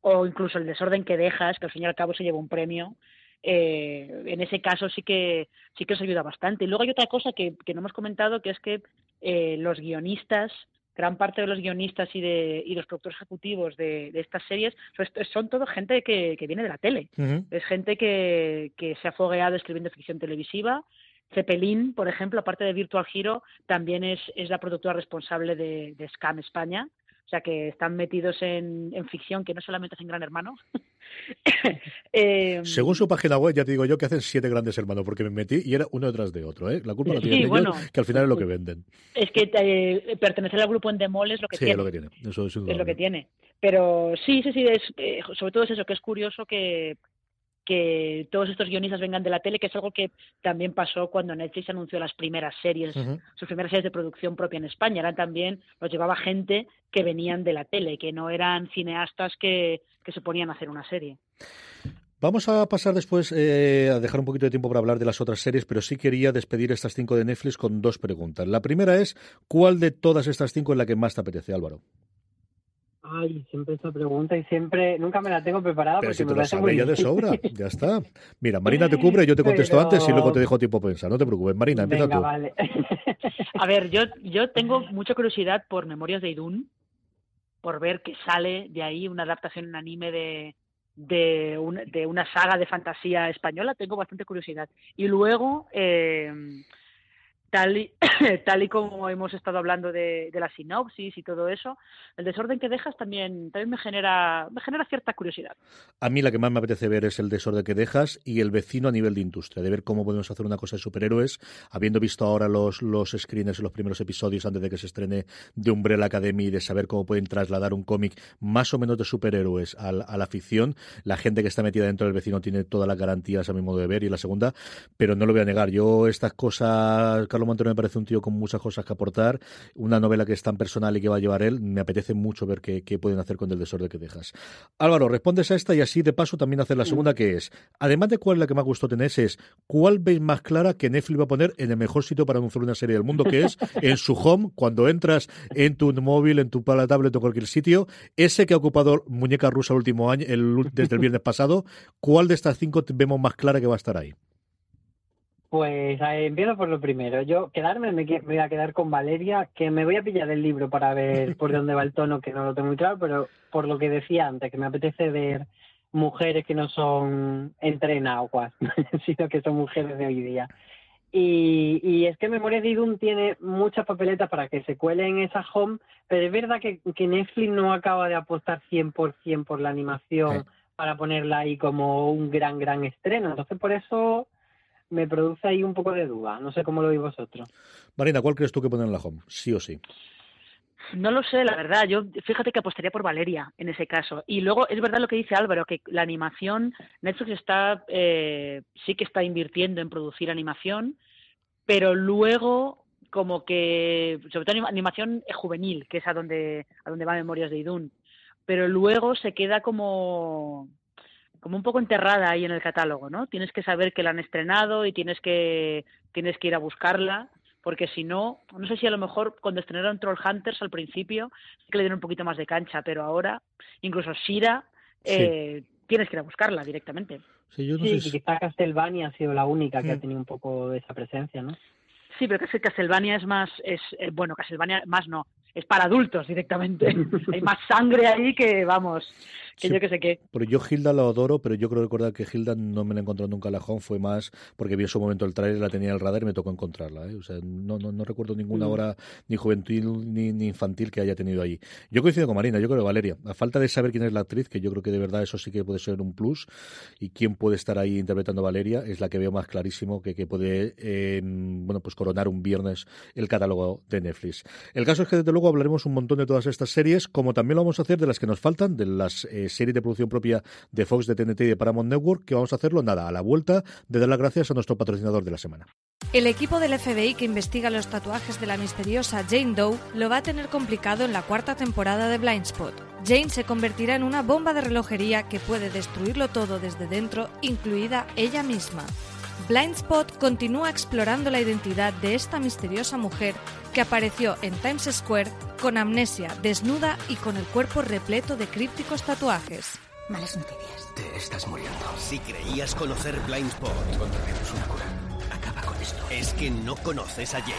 o incluso El desorden que dejas, que al fin y al cabo se lleva un premio, eh, en ese caso sí que sí que os ayuda bastante. Y luego hay otra cosa que, que no hemos comentado, que es que eh, los guionistas gran parte de los guionistas y de y los productores ejecutivos de, estas series son, son todo gente que, que, viene de la tele. Es gente que, que se ha fogueado escribiendo ficción televisiva. Cepelín, por ejemplo, aparte de Virtual Hero, también es, es la productora responsable de, de Scam España. O sea que están metidos en, en ficción que no solamente hacen Gran Hermano. eh, Según su página web, ya te digo yo que hacen siete grandes hermanos, porque me metí y era uno detrás de otro. ¿eh? La culpa la tienen sí, bueno, que al final es lo que venden. Es que eh, pertenecer al grupo Endemol es lo que sí, tiene. Es lo que tiene. Eso es, es lo que tiene. Pero sí, sí, sí, es, eh, sobre todo es eso, que es curioso que que todos estos guionistas vengan de la tele, que es algo que también pasó cuando Netflix anunció las primeras series, sus primeras series de producción propia en España. Eran también, los llevaba gente que venían de la tele, que no eran cineastas que, que se ponían a hacer una serie. Vamos a pasar después eh, a dejar un poquito de tiempo para hablar de las otras series, pero sí quería despedir estas cinco de Netflix con dos preguntas. La primera es, ¿cuál de todas estas cinco es la que más te apetece, Álvaro? Ay, siempre esta pregunta y siempre, nunca me la tengo preparada Pero porque si me te lo sabes ya de sobra, ya está. Mira, Marina te cubre, yo te contesto Pero... antes y luego te dejo tiempo para pensar, no te preocupes. Marina, empieza Venga, tú. vale. A ver, yo, yo tengo mucha curiosidad por Memorias de Idún, por ver que sale de ahí una adaptación en anime de, de, un, de una saga de fantasía española, tengo bastante curiosidad. Y luego, eh, tal y, tal y como hemos estado hablando de, de, la sinopsis y todo eso, el desorden que dejas también, también me genera me genera cierta curiosidad. A mí la que más me apetece ver es el desorden que dejas y el vecino a nivel de industria, de ver cómo podemos hacer una cosa de superhéroes, habiendo visto ahora los, los screeners en los primeros episodios antes de que se estrene de Umbrella Academy, de saber cómo pueden trasladar un cómic más o menos de superhéroes a, a, la ficción. La gente que está metida dentro del vecino tiene todas las garantías a mi modo de ver y la segunda, pero no lo voy a negar. Yo estas cosas, Carlos Gonzalo Montero me parece un tío con muchas cosas que aportar, una novela que es tan personal y que va a llevar él, me apetece mucho ver qué, pueden hacer con el desorden que dejas. Álvaro, respondes a esta y así de paso también hacer la segunda que es, además de cuál es la que más gustó tenés, es cuál veis más clara que Netflix va a poner en el mejor sitio para anunciar una serie del mundo, que es en su home, cuando entras en tu móvil, en tu tablet o cualquier sitio, ese que ha ocupado muñeca rusa el último año, desde el viernes pasado, ¿cuál de estas cinco vemos más clara que va a estar ahí? Pues empiezo por lo primero. Yo quedarme, me, voy a quedar con Valeria, que me voy a pillar el libro para ver por dónde va el tono, que no lo tengo muy claro, pero por lo que decía antes, que me apetece ver mujeres que no son entrenadas, sino que son mujeres de hoy día. Y, es que Memoria de Idun tiene muchas papeletas para que se cuele en esa home, pero es verdad que, Netflix no acaba de apostar 100% por la animación para ponerla ahí como un gran, gran estreno. Entonces, por eso me produce ahí un poco de duda. No sé cómo lo veis vosotros. Marina, ¿cuál crees tú que poner en la home? Sí o sí. No lo sé, la verdad. Yo fíjate que apostaría por Valeria en ese caso. Y luego es verdad lo que dice Álvaro, que la animación, Netflix está, eh, sí que está invirtiendo en producir animación, pero luego como que, sobre todo animación juvenil, que es a donde, a donde va Memorias de Idún, pero luego se queda como como un poco enterrada ahí en el catálogo, ¿no? Tienes que saber que la han estrenado y tienes que, tienes que ir a buscarla, porque si no, no sé si a lo mejor cuando estrenaron Troll Hunters al principio, que le dieron un poquito más de cancha, pero ahora, incluso Shira, eh, tienes que ir a buscarla directamente. Sí, yo no sé quizá Castlevania ha sido la única que ha mm. tenido un poco de esa presencia, ¿no? Sí, pero que Castlevania es más, es eh, bueno, Castlevania más no, es para adultos directamente. Hay más sangre ahí que, vamos, que yo que sé qué. Pero yo Hilda lo adoro, pero yo creo recordar que Hilda no me la encontró nunca en la home, fue más porque vi en su momento el trailer, la tenía en el radar y me tocó encontrarla. ¿eh? O sea, no, no, no recuerdo ninguna mm. hora ni juvenil ni, ni, infantil que haya tenido ahí. Yo coincido con Marina, yo creo que Valeria. A falta de saber quién es la actriz, que yo creo que de verdad eso sí que puede ser un plus, y quién puede estar ahí interpretando a Valeria, es la que veo más clarísimo que, que puede eh, bueno pues coronar un viernes el catálogo de Netflix. El caso es que desde luego hablaremos un montón de todas estas series, como también lo vamos a hacer de las que nos faltan, de las eh, series de producción propia de Fox, de TNT y de Paramount Network, que vamos a hacerlo nada, a la vuelta de dar las gracias a nuestro patrocinador de la semana. El equipo del FBI que investiga los tatuajes de la misteriosa Jane Doe lo va a tener complicado en la cuarta temporada de Blindspot. Jane se convertirá en una bomba de relojería que puede destruirlo todo desde dentro, incluida ella misma. Blindspot continúa explorando la identidad de esta misteriosa mujer que apareció en Times Square con amnesia, desnuda y con el cuerpo repleto de crípticos tatuajes. Malas noticias. Te estás muriendo. Si creías conocer Blindspot, encontraremos una cura. Acaba con esto. Es que no conoces a Jane.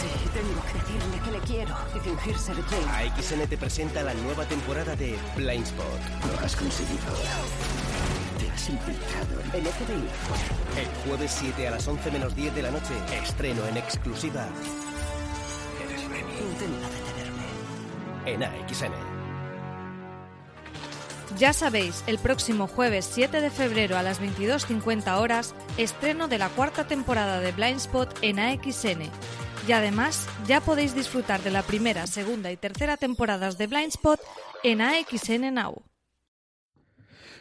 Sí, tengo que decirle que le quiero y fingir ser Jane. AXN te presenta la nueva temporada de Blindspot. Lo has conseguido. Has infiltrado en el FBI. El jueves 7 a las 11 menos 10 de la noche, estreno en exclusiva. Eres. Intenta detenerme. En AXN. Ya sabéis, el próximo jueves 7 de febrero a las 22.50 horas, estreno de la cuarta temporada de Blindspot en AXN. Y además, ya podéis disfrutar de la primera, segunda y tercera temporadas de Blindspot en AXN Now.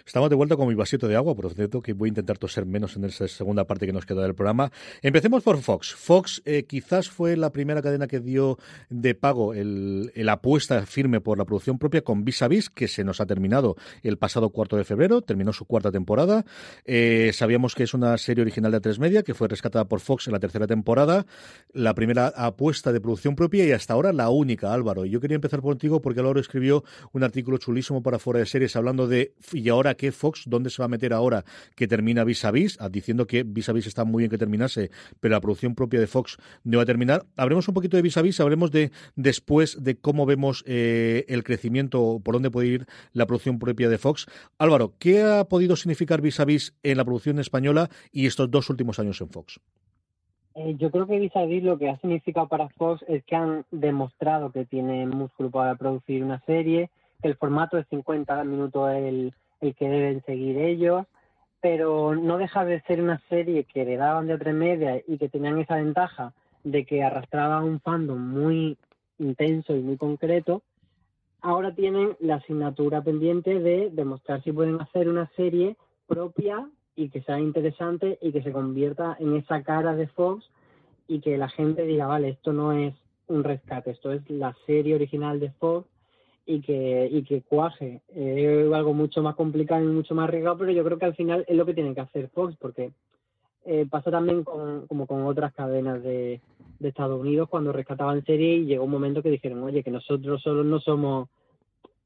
Estamos de vuelta con mi vasito de agua, por cierto, que voy a intentar toser menos en esa segunda parte que nos queda del programa. Empecemos por Fox. Fox eh, quizás fue la primera cadena que dio de pago el, apuesta firme por la producción propia con Vis a Vis, que se nos ha terminado el pasado cuarto de febrero, terminó su cuarta temporada. Eh, sabíamos que es una serie original de A3 Media, que fue rescatada por Fox en la tercera temporada, la primera apuesta de producción propia y hasta ahora la única, Álvaro. Y yo quería empezar contigo porque Álvaro escribió un artículo chulísimo para Fuera de Series hablando de, y ahora qué Fox, dónde se va a meter ahora que termina Vis a Vis, ah, diciendo que Vis a Vis está muy bien que terminase, pero la producción propia de Fox no va a terminar. Hablemos un poquito de Vis a Vis, hablemos de después de cómo vemos eh, el crecimiento, por dónde puede ir la producción propia de Fox. Álvaro, ¿qué ha podido significar Vis a Vis en la producción española y estos dos últimos años en Fox? Eh, yo creo que Vis a Vis lo que ha significado para Fox es que han demostrado que tienen músculo para producir una serie, el formato de 50 minutos el, el que deben seguir ellos, pero no deja de ser una serie que heredaban de otra media y que tenían esa ventaja de que arrastraban un fandom muy intenso y muy concreto, ahora tienen la asignatura pendiente de demostrar si pueden hacer una serie propia y que sea interesante y que se convierta en esa cara de Fox y que la gente diga, vale, esto no es un rescate, esto es la serie original de Fox y que, y que cuaje. Es algo mucho más complicado y mucho más arriesgado, pero yo creo que al final es lo que tienen que hacer Fox, porque eh, pasó también con, como con otras cadenas de, de Estados Unidos cuando rescataban series y llegó un momento que dijeron, oye, que nosotros solo no somos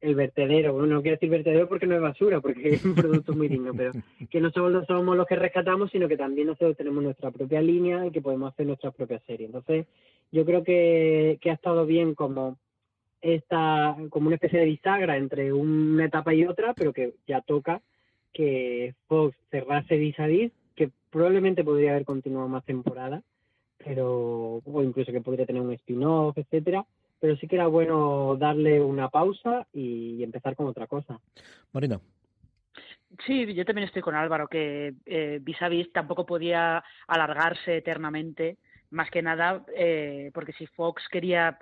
el vertedero, bueno, no quiero decir vertedero porque no es basura, porque es un producto muy digno, pero que no solo somos los que rescatamos, sino que también nosotros tenemos nuestra propia línea y que podemos hacer nuestras propias series. Entonces, yo creo que, que ha estado bien como esta, como una especie de bisagra entre una etapa y otra, pero que ya toca que Fox cerrase vis a vis, que probablemente podría haber continuado más temporada, pero, o incluso que podría tener un spin-off, etcétera, pero sí que era bueno darle una pausa y empezar con otra cosa. Marina. Sí, yo también estoy con Álvaro, que eh, vis a vis tampoco podía alargarse eternamente, más que nada eh, porque si Fox quería,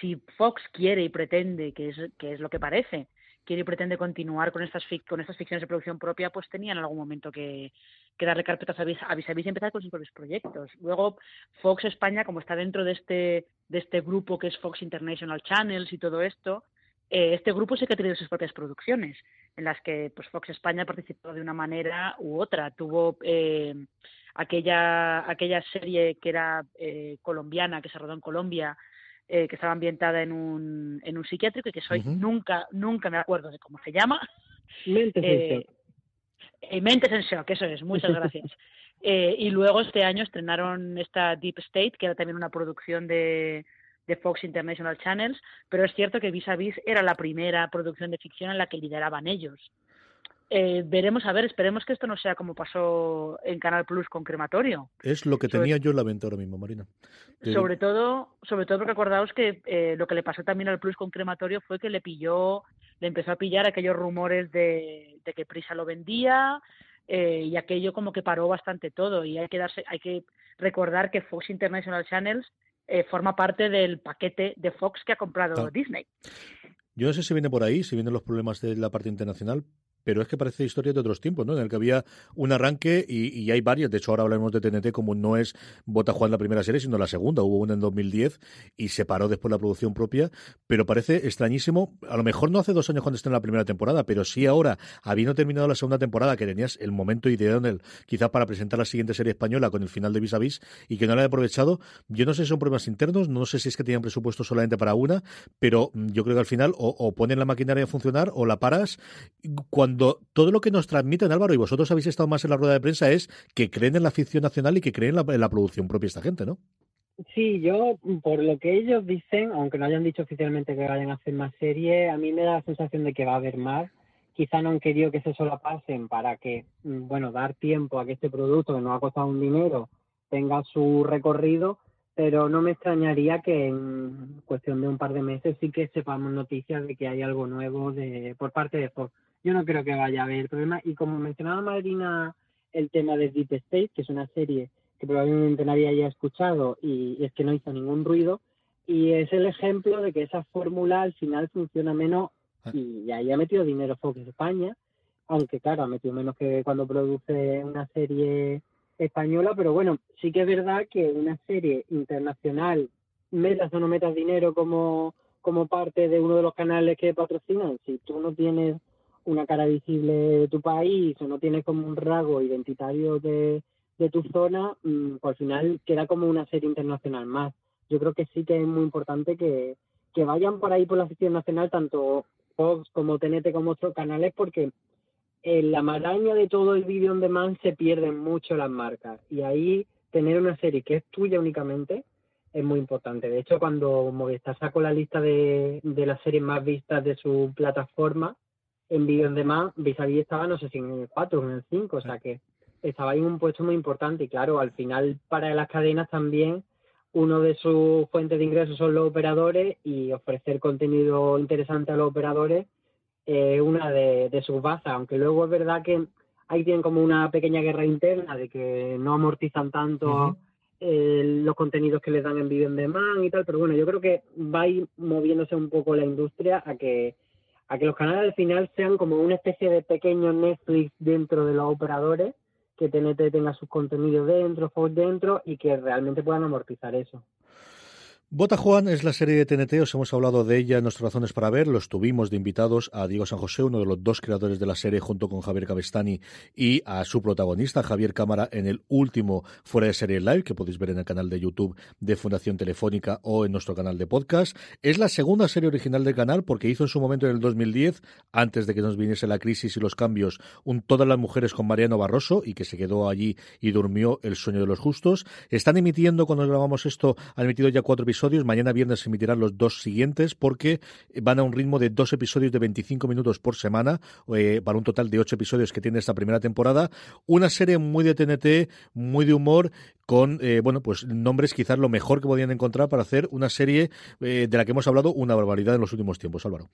si Fox quiere y pretende, que es, que es lo que parece, quiere y pretende continuar con estas, con estas ficciones de producción propia, pues tenía en algún momento que, darle carpetas a vis, a vis y empezar con sus propios proyectos. Luego, Fox España, como está dentro de este, de este grupo que es Fox International Channels y todo esto, eh, este grupo sí que ha tenido sus propias producciones, en las que pues, Fox España participó de una manera u otra. Tuvo eh, aquella, aquella serie que era eh, colombiana, que se rodó en Colombia, eh, que estaba ambientada en un, en un psiquiátrico y que soy nunca, nunca me acuerdo de cómo se llama. Mentes eh, eh, Mentes en Shock, eso es, muchas gracias. eh, y luego este año estrenaron esta Deep State, que era también una producción de, de Fox International Channels, pero es cierto que Vis a Vis era la primera producción de ficción en la que lideraban ellos. Eh, veremos, a ver, esperemos que esto no sea como pasó en Canal Plus con Crematorio. Es lo que tenía sobre, yo en la mente ahora mismo, Marina. Te sobre digo. todo, sobre todo porque acordaos que eh, lo que le pasó también al Plus con Crematorio fue que le pilló, le empezó a pillar aquellos rumores de, de que Prisa lo vendía eh, y aquello como que paró bastante todo y hay que darse, hay que recordar que Fox International Channels forma parte del paquete de Fox que ha comprado. Disney. Yo no sé si viene por ahí, si vienen los problemas de la parte internacional, pero es que parece historia de otros tiempos, ¿no? En el que había un arranque y, hay varios. De hecho, ahora hablaremos de TNT como no es Bota Juan la primera serie, sino la segunda. Hubo una en 2010 y se paró después la producción propia, pero parece extrañísimo. A lo mejor no hace dos años cuando esté en la primera temporada, pero sí ahora, habiendo terminado la segunda temporada, que tenías el momento ideal, el, quizás para presentar la siguiente serie española con el final de Vis a Vis y que no la he aprovechado. Yo no sé si son problemas internos, no sé si es que tenían presupuesto solamente para una, pero yo creo que al final o, o ponen la maquinaria a funcionar o la paras. Cuando todo lo que nos transmiten, Álvaro, y vosotros habéis estado más en la rueda de prensa, es que creen en la ficción nacional y que creen en la, producción propia esta gente, ¿no? Sí, yo, por lo que ellos dicen, aunque no hayan dicho oficialmente que vayan a hacer más series, a mí me da la sensación de que va a haber más. Quizá no han querido que se solapasen para que, bueno, dar tiempo a que este producto, que nos ha costado un dinero, tenga su recorrido, pero no me extrañaría que en cuestión de un par de meses sí que sepamos noticias de que hay algo nuevo de por parte de Fox yo no creo que vaya a haber problema. Y como mencionaba Marina el tema de Deep State, que es una serie que probablemente nadie haya escuchado y es que no hizo ningún ruido, y es el ejemplo de que esa fórmula al final funciona menos y ahí ha metido dinero Fox España, aunque claro, ha metido menos que cuando produce una serie española, pero bueno, sí que es verdad que una serie internacional, metas o no metas dinero como, como parte de uno de los canales que patrocinan, si tú no tienes una cara visible de tu país o no tienes como un rasgo identitario de, de tu zona, pues al final queda como una serie internacional más. Yo creo que sí que es muy importante que, que vayan por ahí por la ficción nacional, tanto Fox como TNT como otros canales, porque en la maraña de todo el vídeo on demand se pierden mucho las marcas. Y ahí tener una serie que es tuya únicamente es muy importante. De hecho, cuando Movistar sacó la lista de, de las series más vistas de su plataforma, en vídeos de más, vis a vis estaba, no sé si en el 4 o en el 5, o sea que estaba ahí en un puesto muy importante. Y claro, al final para las cadenas también uno de sus fuentes de ingresos son los operadores y ofrecer contenido interesante a los operadores es eh, una de, de, sus bazas, aunque luego es verdad que ahí tienen como una pequeña guerra interna de que no amortizan tanto uh -huh. eh, los contenidos que les dan en vídeo en demand y tal, pero bueno, yo creo que va a ir moviéndose un poco la industria a que a que los canales al final sean como una especie de pequeño Netflix dentro de los operadores que TNT tenga sus contenidos dentro, Fox dentro y que realmente puedan amortizar eso. Bota Juan es la serie de TNT, os hemos hablado de ella en nuestras razones para ver, los tuvimos de invitados a Diego San José, uno de los dos creadores de la serie, junto con Javier Cabestani y a su protagonista, Javier Cámara, en el último Fuera de Serie Live, que podéis ver en el canal de YouTube de Fundación Telefónica o en nuestro canal de podcast. Es la segunda serie original del canal porque hizo en su momento en el 2010, antes de que nos viniese la crisis y los cambios, un Todas las mujeres con Mariano Barroso y que se quedó allí y durmió El sueño de los justos. Están emitiendo, cuando grabamos esto, han emitido ya cuatro episodios Mañana viernes se emitirán los dos siguientes porque van a un ritmo de dos episodios de 25 minutos por semana, eh, para un total de ocho episodios que tiene esta primera temporada. Una serie muy de TNT, muy de humor, con eh, bueno pues nombres quizás lo mejor que podían encontrar para hacer una serie eh, de la que hemos hablado una barbaridad en los últimos tiempos, Álvaro.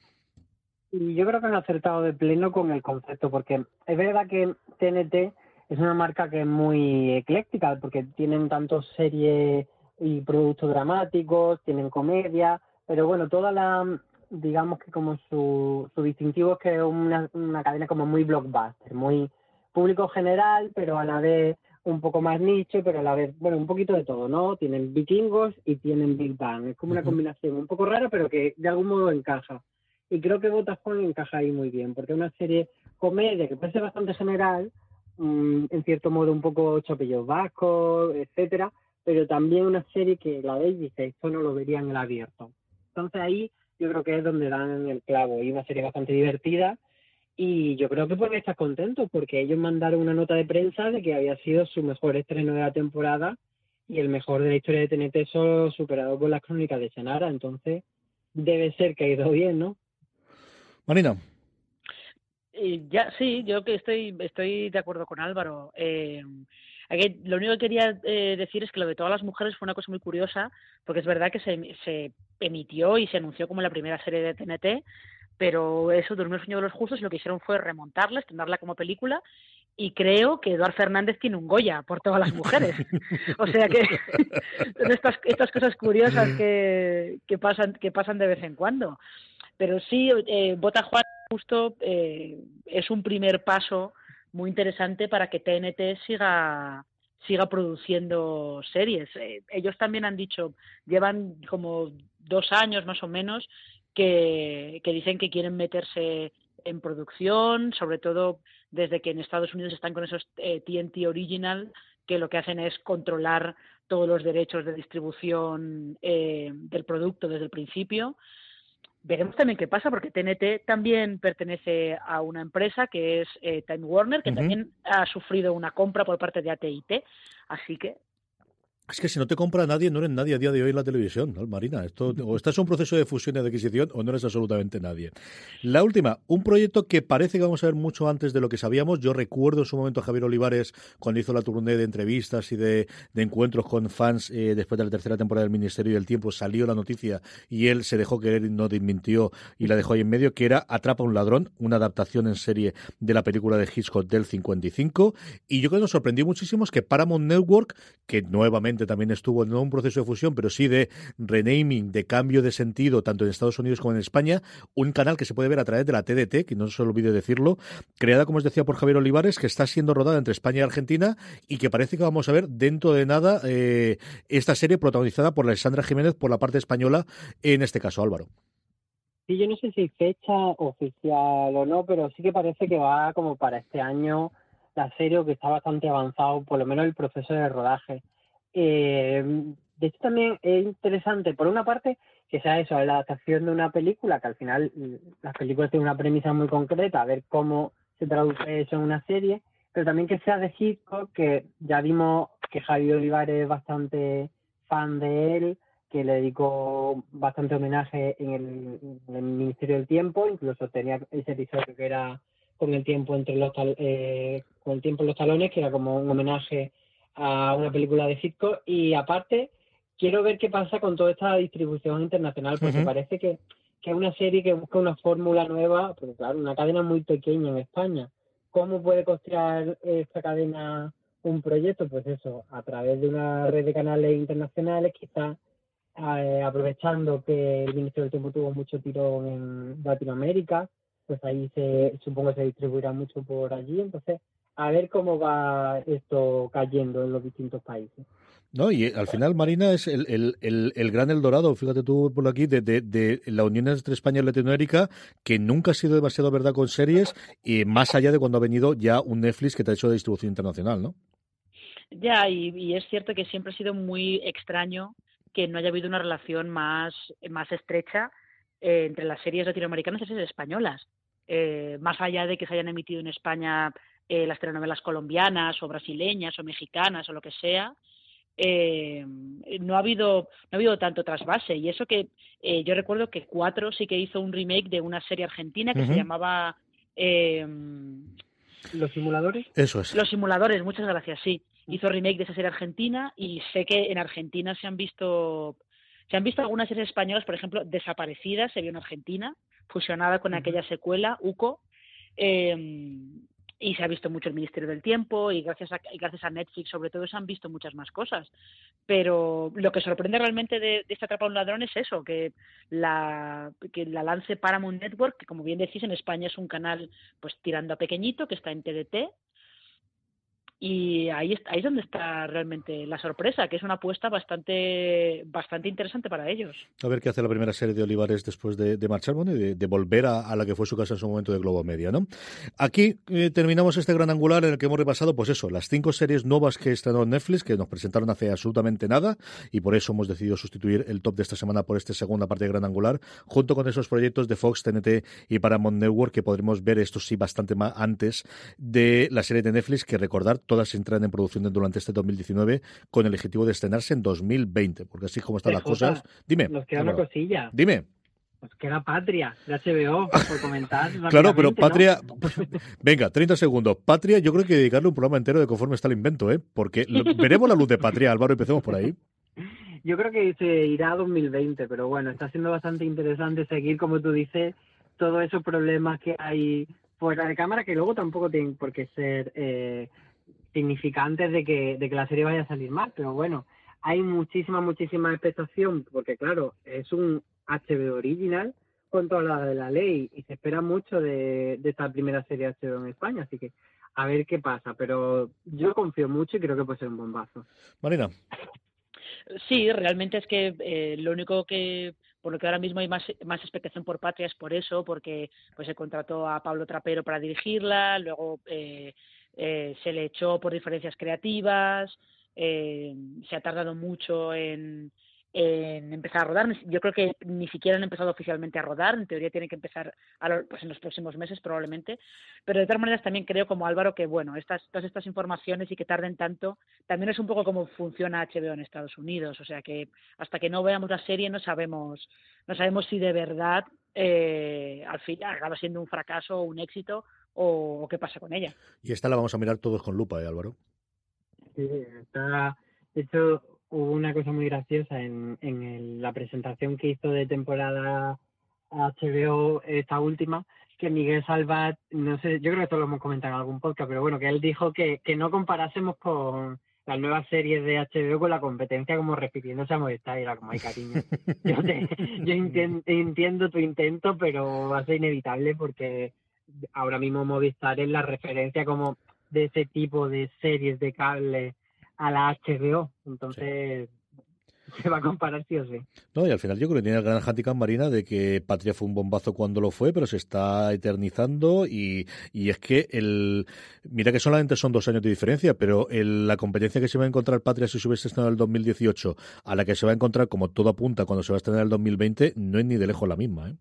Yo creo que han acertado de pleno con el concepto, porque es verdad que TNT es una marca que es muy ecléctica, porque tienen tanto series y productos dramáticos, tienen comedia, pero bueno, toda la, digamos que como su, su distintivo es que es una, una cadena como muy blockbuster, muy público general, pero a la vez un poco más nicho, pero a la vez, bueno, un poquito de todo, ¿no? Tienen vikingos y tienen Big Bang. Es como una combinación un poco rara, pero que de algún modo encaja. Y creo que Vodafone encaja ahí muy bien, porque es una serie comedia que ser bastante general, mm, en cierto modo un poco chopillos vascos, etcétera, pero también una serie que la veis y dice, esto no lo vería en el abierto. Entonces ahí yo creo que es donde dan el clavo y una serie bastante divertida y yo creo que pueden estar contentos porque ellos mandaron una nota de prensa de que había sido su mejor estreno de la temporada y el mejor de la historia de TNT solo superado por las crónicas de Senara, entonces debe ser que ha ido bien, ¿no? Marina. ya sí, yo que estoy estoy de acuerdo con Álvaro. Eh, lo único que quería eh, decir es que lo de todas las mujeres fue una cosa muy curiosa, porque es verdad que se, se emitió y se anunció como la primera serie de TNT, pero eso durmió el sueño de los justos y lo que hicieron fue remontarla, estrenarla como película y creo que Eduard Fernández tiene un Goya por todas las mujeres. o sea que son estas, estas cosas curiosas que, que, pasan, que pasan de vez en cuando. Pero sí, eh, Bota Juan justo eh, es un primer paso muy interesante para que TNT siga siga produciendo series. Eh, ellos también han dicho, llevan como dos años más o menos que, que dicen que quieren meterse en producción, sobre todo desde que en Estados Unidos están con esos eh, TNT Original, que lo que hacen es controlar todos los derechos de distribución eh, del producto desde el principio veremos también qué pasa, porque TNT también pertenece a una empresa que es eh, Time Warner, que también ha sufrido una compra por parte de AT&T, así que es que si no te compra nadie, no eres nadie a día de hoy en la televisión, ¿no, Marina? Esto, o estás en un proceso de fusión y de adquisición o no eres absolutamente nadie. La última, un proyecto que parece que vamos a ver mucho antes de lo que sabíamos. Yo recuerdo en su momento a Javier Olivares cuando hizo la tournée de entrevistas y de, encuentros con fans eh, después de la tercera temporada del Ministerio del Tiempo. Salió la noticia y él se dejó querer y no desmintió y la dejó ahí en medio, que era Atrapa a un ladrón, una adaptación en serie de la película de Hitchcock del 55. Y yo creo que nos sorprendió muchísimo es que Paramount Network, que nuevamente también estuvo en un proceso de fusión, pero sí de renaming, de cambio de sentido, tanto en Estados Unidos como en España, un canal que se puede ver a través de la TDT, que no se olvide decirlo, creada, como os decía, por Javier Olivares, que está siendo rodada entre España y Argentina y que parece que vamos a ver dentro de nada eh, esta serie protagonizada por Alessandra Jiménez por la parte española, en este caso, Álvaro. Sí, yo no sé si fecha oficial o no, pero sí que parece que va como para este año la serie que está bastante avanzado, por lo menos el proceso de rodaje. Eh, de hecho, también es interesante, por una parte, que sea eso, la adaptación de una película, que al final mm, las películas tienen una premisa muy concreta, a ver cómo se traduce eso en una serie, pero también que sea de Hitchcock, que ya vimos que Javier Olivares es bastante fan de él, que le dedicó bastante homenaje en el, Ministerio del Tiempo, incluso tenía ese episodio que era con el tiempo entre los eh, con el tiempo en los talones, que era como un homenaje a una película de Hitchcock y aparte quiero ver qué pasa con toda esta distribución internacional porque parece que, que es una serie que busca una fórmula nueva, porque claro, una cadena muy pequeña en España. ¿Cómo puede costear esta cadena un proyecto? Pues eso, a través de una red de canales internacionales, quizás eh, aprovechando que el Ministerio del Tiempo tuvo mucho tiro en Latinoamérica, pues ahí se supongo que se distribuirá mucho por allí, entonces a ver cómo va esto cayendo en los distintos países. No, y al final Marina es el, el, el, el gran Eldorado, fíjate tú por aquí, de, de, de, la unión entre España y Latinoamérica, que nunca ha sido demasiado verdad con series, y más allá de cuando ha venido ya un Netflix que te ha hecho de distribución internacional, ¿no? Ya, y, y es cierto que siempre ha sido muy extraño que no haya habido una relación más, más estrecha eh, entre las series latinoamericanas y las series españolas. Eh, más allá de que se hayan emitido en España eh, las telenovelas colombianas o brasileñas o mexicanas o lo que sea, eh, no ha habido no ha habido tanto trasvase y eso que eh, yo recuerdo que Cuatro sí que hizo un remake de una serie argentina que se llamaba eh, ¿Los simuladores? Eso es. Los simuladores, muchas gracias, sí. Hizo remake de esa serie argentina y sé que en Argentina se han visto se han visto algunas series españolas, por ejemplo, Desaparecidas, se vio en Argentina, fusionada con aquella secuela, UCO, eh, y se ha visto mucho el Ministerio del Tiempo y gracias a, y gracias a Netflix sobre todo se han visto muchas más cosas. Pero lo que sorprende realmente de, de esta atrapa a un ladrón es eso, que la, que la lance Paramount Network, que como bien decís en España es un canal pues tirando a pequeñito, que está en TDT, y ahí, ahí es donde está realmente la sorpresa, que es una apuesta bastante, bastante interesante para ellos. A ver qué hace la primera serie de Olivares después de, de marchar, bueno, y de, de volver a, a la que fue su casa en su momento de Globo Media, ¿no? Aquí eh, terminamos este gran angular en el que hemos repasado, pues eso, las cinco series nuevas que estrenó Netflix, que nos presentaron hace absolutamente nada, y por eso hemos decidido sustituir el top de esta semana por esta segunda parte de gran angular, junto con esos proyectos de Fox, TNT y Paramount Network, que podremos ver, esto sí, bastante más antes de la serie de Netflix, que recordar, todas entran en producción durante este 2019 con el objetivo de estrenarse en 2020, porque así como están las cosas. Dime. Nos queda una cosilla. Dime. Nos queda Patria, de HBO, por comentar. Claro, pero. Patria. Venga, 30 segundos. Patria, yo creo que dedicarle un programa entero de conforme está el invento, ¿eh? Porque lo- veremos la luz de Patria, Álvaro, empecemos por ahí. Yo creo que se irá a 2020, pero bueno, está siendo bastante interesante seguir, como tú dices, todos esos problemas que hay fuera de cámara, que luego tampoco tienen por qué ser eh, significantes de que, de que la serie vaya a salir mal, pero bueno, hay muchísima, muchísima expectación, porque claro, es un HBO original con toda la de la ley y se espera mucho de, de esta primera serie HBO en España, así que a ver qué pasa, pero yo confío mucho y creo que puede ser un bombazo. Marina. Sí, realmente es que eh, lo único que por lo que ahora mismo hay más, más expectación por Patria es por eso, porque pues se contrató a Pablo Trapero para dirigirla, luego eh, eh, se le echó por diferencias creativas, eh, se ha tardado mucho en, empezar a rodar. Yo creo que ni siquiera han empezado oficialmente a rodar, en teoría tienen que empezar a lo- pues en los próximos meses probablemente, pero de todas maneras también creo como Álvaro que bueno, estas, todas estas informaciones y que tarden tanto, también es un poco como funciona HBO en Estados Unidos, o sea que hasta que no veamos la serie no sabemos, no sabemos si de verdad eh, al final acaba siendo un fracaso o un éxito o, o qué pasa con ella. Y esta la vamos a mirar todos con lupa, ¿eh, Álvaro? Sí, está, de hecho, hubo una cosa muy graciosa en, en el- la presentación que hizo de temporada HBO, esta última, que Miguel Salvat, no sé, yo creo que esto lo hemos comentado en algún podcast, pero bueno, que él dijo que, que no comparásemos con las nuevas series de HBO con la competencia como refiriéndose a Movistar, y era como, ay cariño, yo, te- yo intien- entiendo tu intento, pero va a ser inevitable porque ahora mismo Movistar es la referencia como de ese tipo de series de cable a la HBO. Entonces, se va a comparar sí o sí. No, y al final yo creo que tiene el gran handicap Marina de que Patria fue un bombazo cuando lo fue, pero se está eternizando y, y es que el mira que solamente son dos años de diferencia, pero el- la competencia que se va a encontrar Patria si se hubiese estrenado en el 2018 a la que se va a encontrar como todo apunta cuando se va a estrenar en el 2020 no es ni de lejos la misma, ¿eh?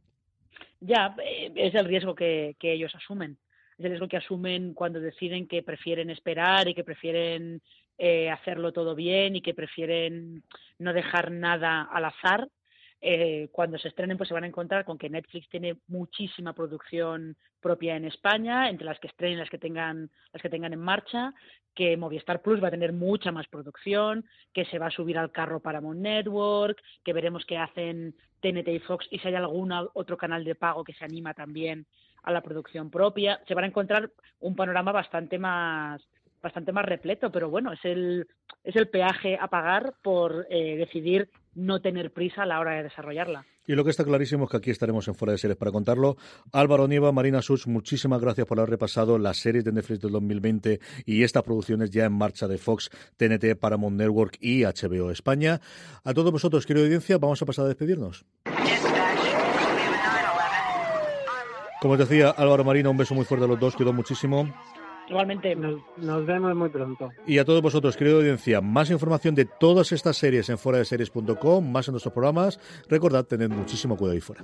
Ya, eh, es el riesgo que, que ellos asumen. Es el riesgo que asumen cuando deciden que prefieren esperar y que prefieren eh, hacerlo todo bien y que prefieren no dejar nada al azar. Eh, cuando se estrenen, pues se van a encontrar con que Netflix tiene muchísima producción propia en España, entre las que estrenen, las que tengan, las que tengan en marcha, que Movistar Plus va a tener mucha más producción, que se va a subir al carro Paramount Network, que veremos qué hacen TNT y Fox y si hay algún otro canal de pago que se anima también a la producción propia. Se van a encontrar un panorama bastante más bastante más repleto, pero bueno, es el, es el peaje a pagar por eh, decidir no tener prisa a la hora de desarrollarla. Y lo que está clarísimo es que aquí estaremos en Fuera de Series para contarlo. Álvaro Nieva, Marina Such, muchísimas gracias por haber repasado las series de Netflix del 2020 y estas producciones ya en marcha de Fox, TNT, Paramount Network y HBO España. A todos vosotros, querida audiencia, vamos a pasar a despedirnos. Como os decía, Álvaro Marina, un beso muy fuerte a los dos, cuido muchísimo. Igualmente. Nos, vemos muy pronto. Y a todos vosotros, querida audiencia, más información de todas estas series en fuera de series.com, más en nuestros programas. Recordad, tened muchísimo cuidado ahí fuera.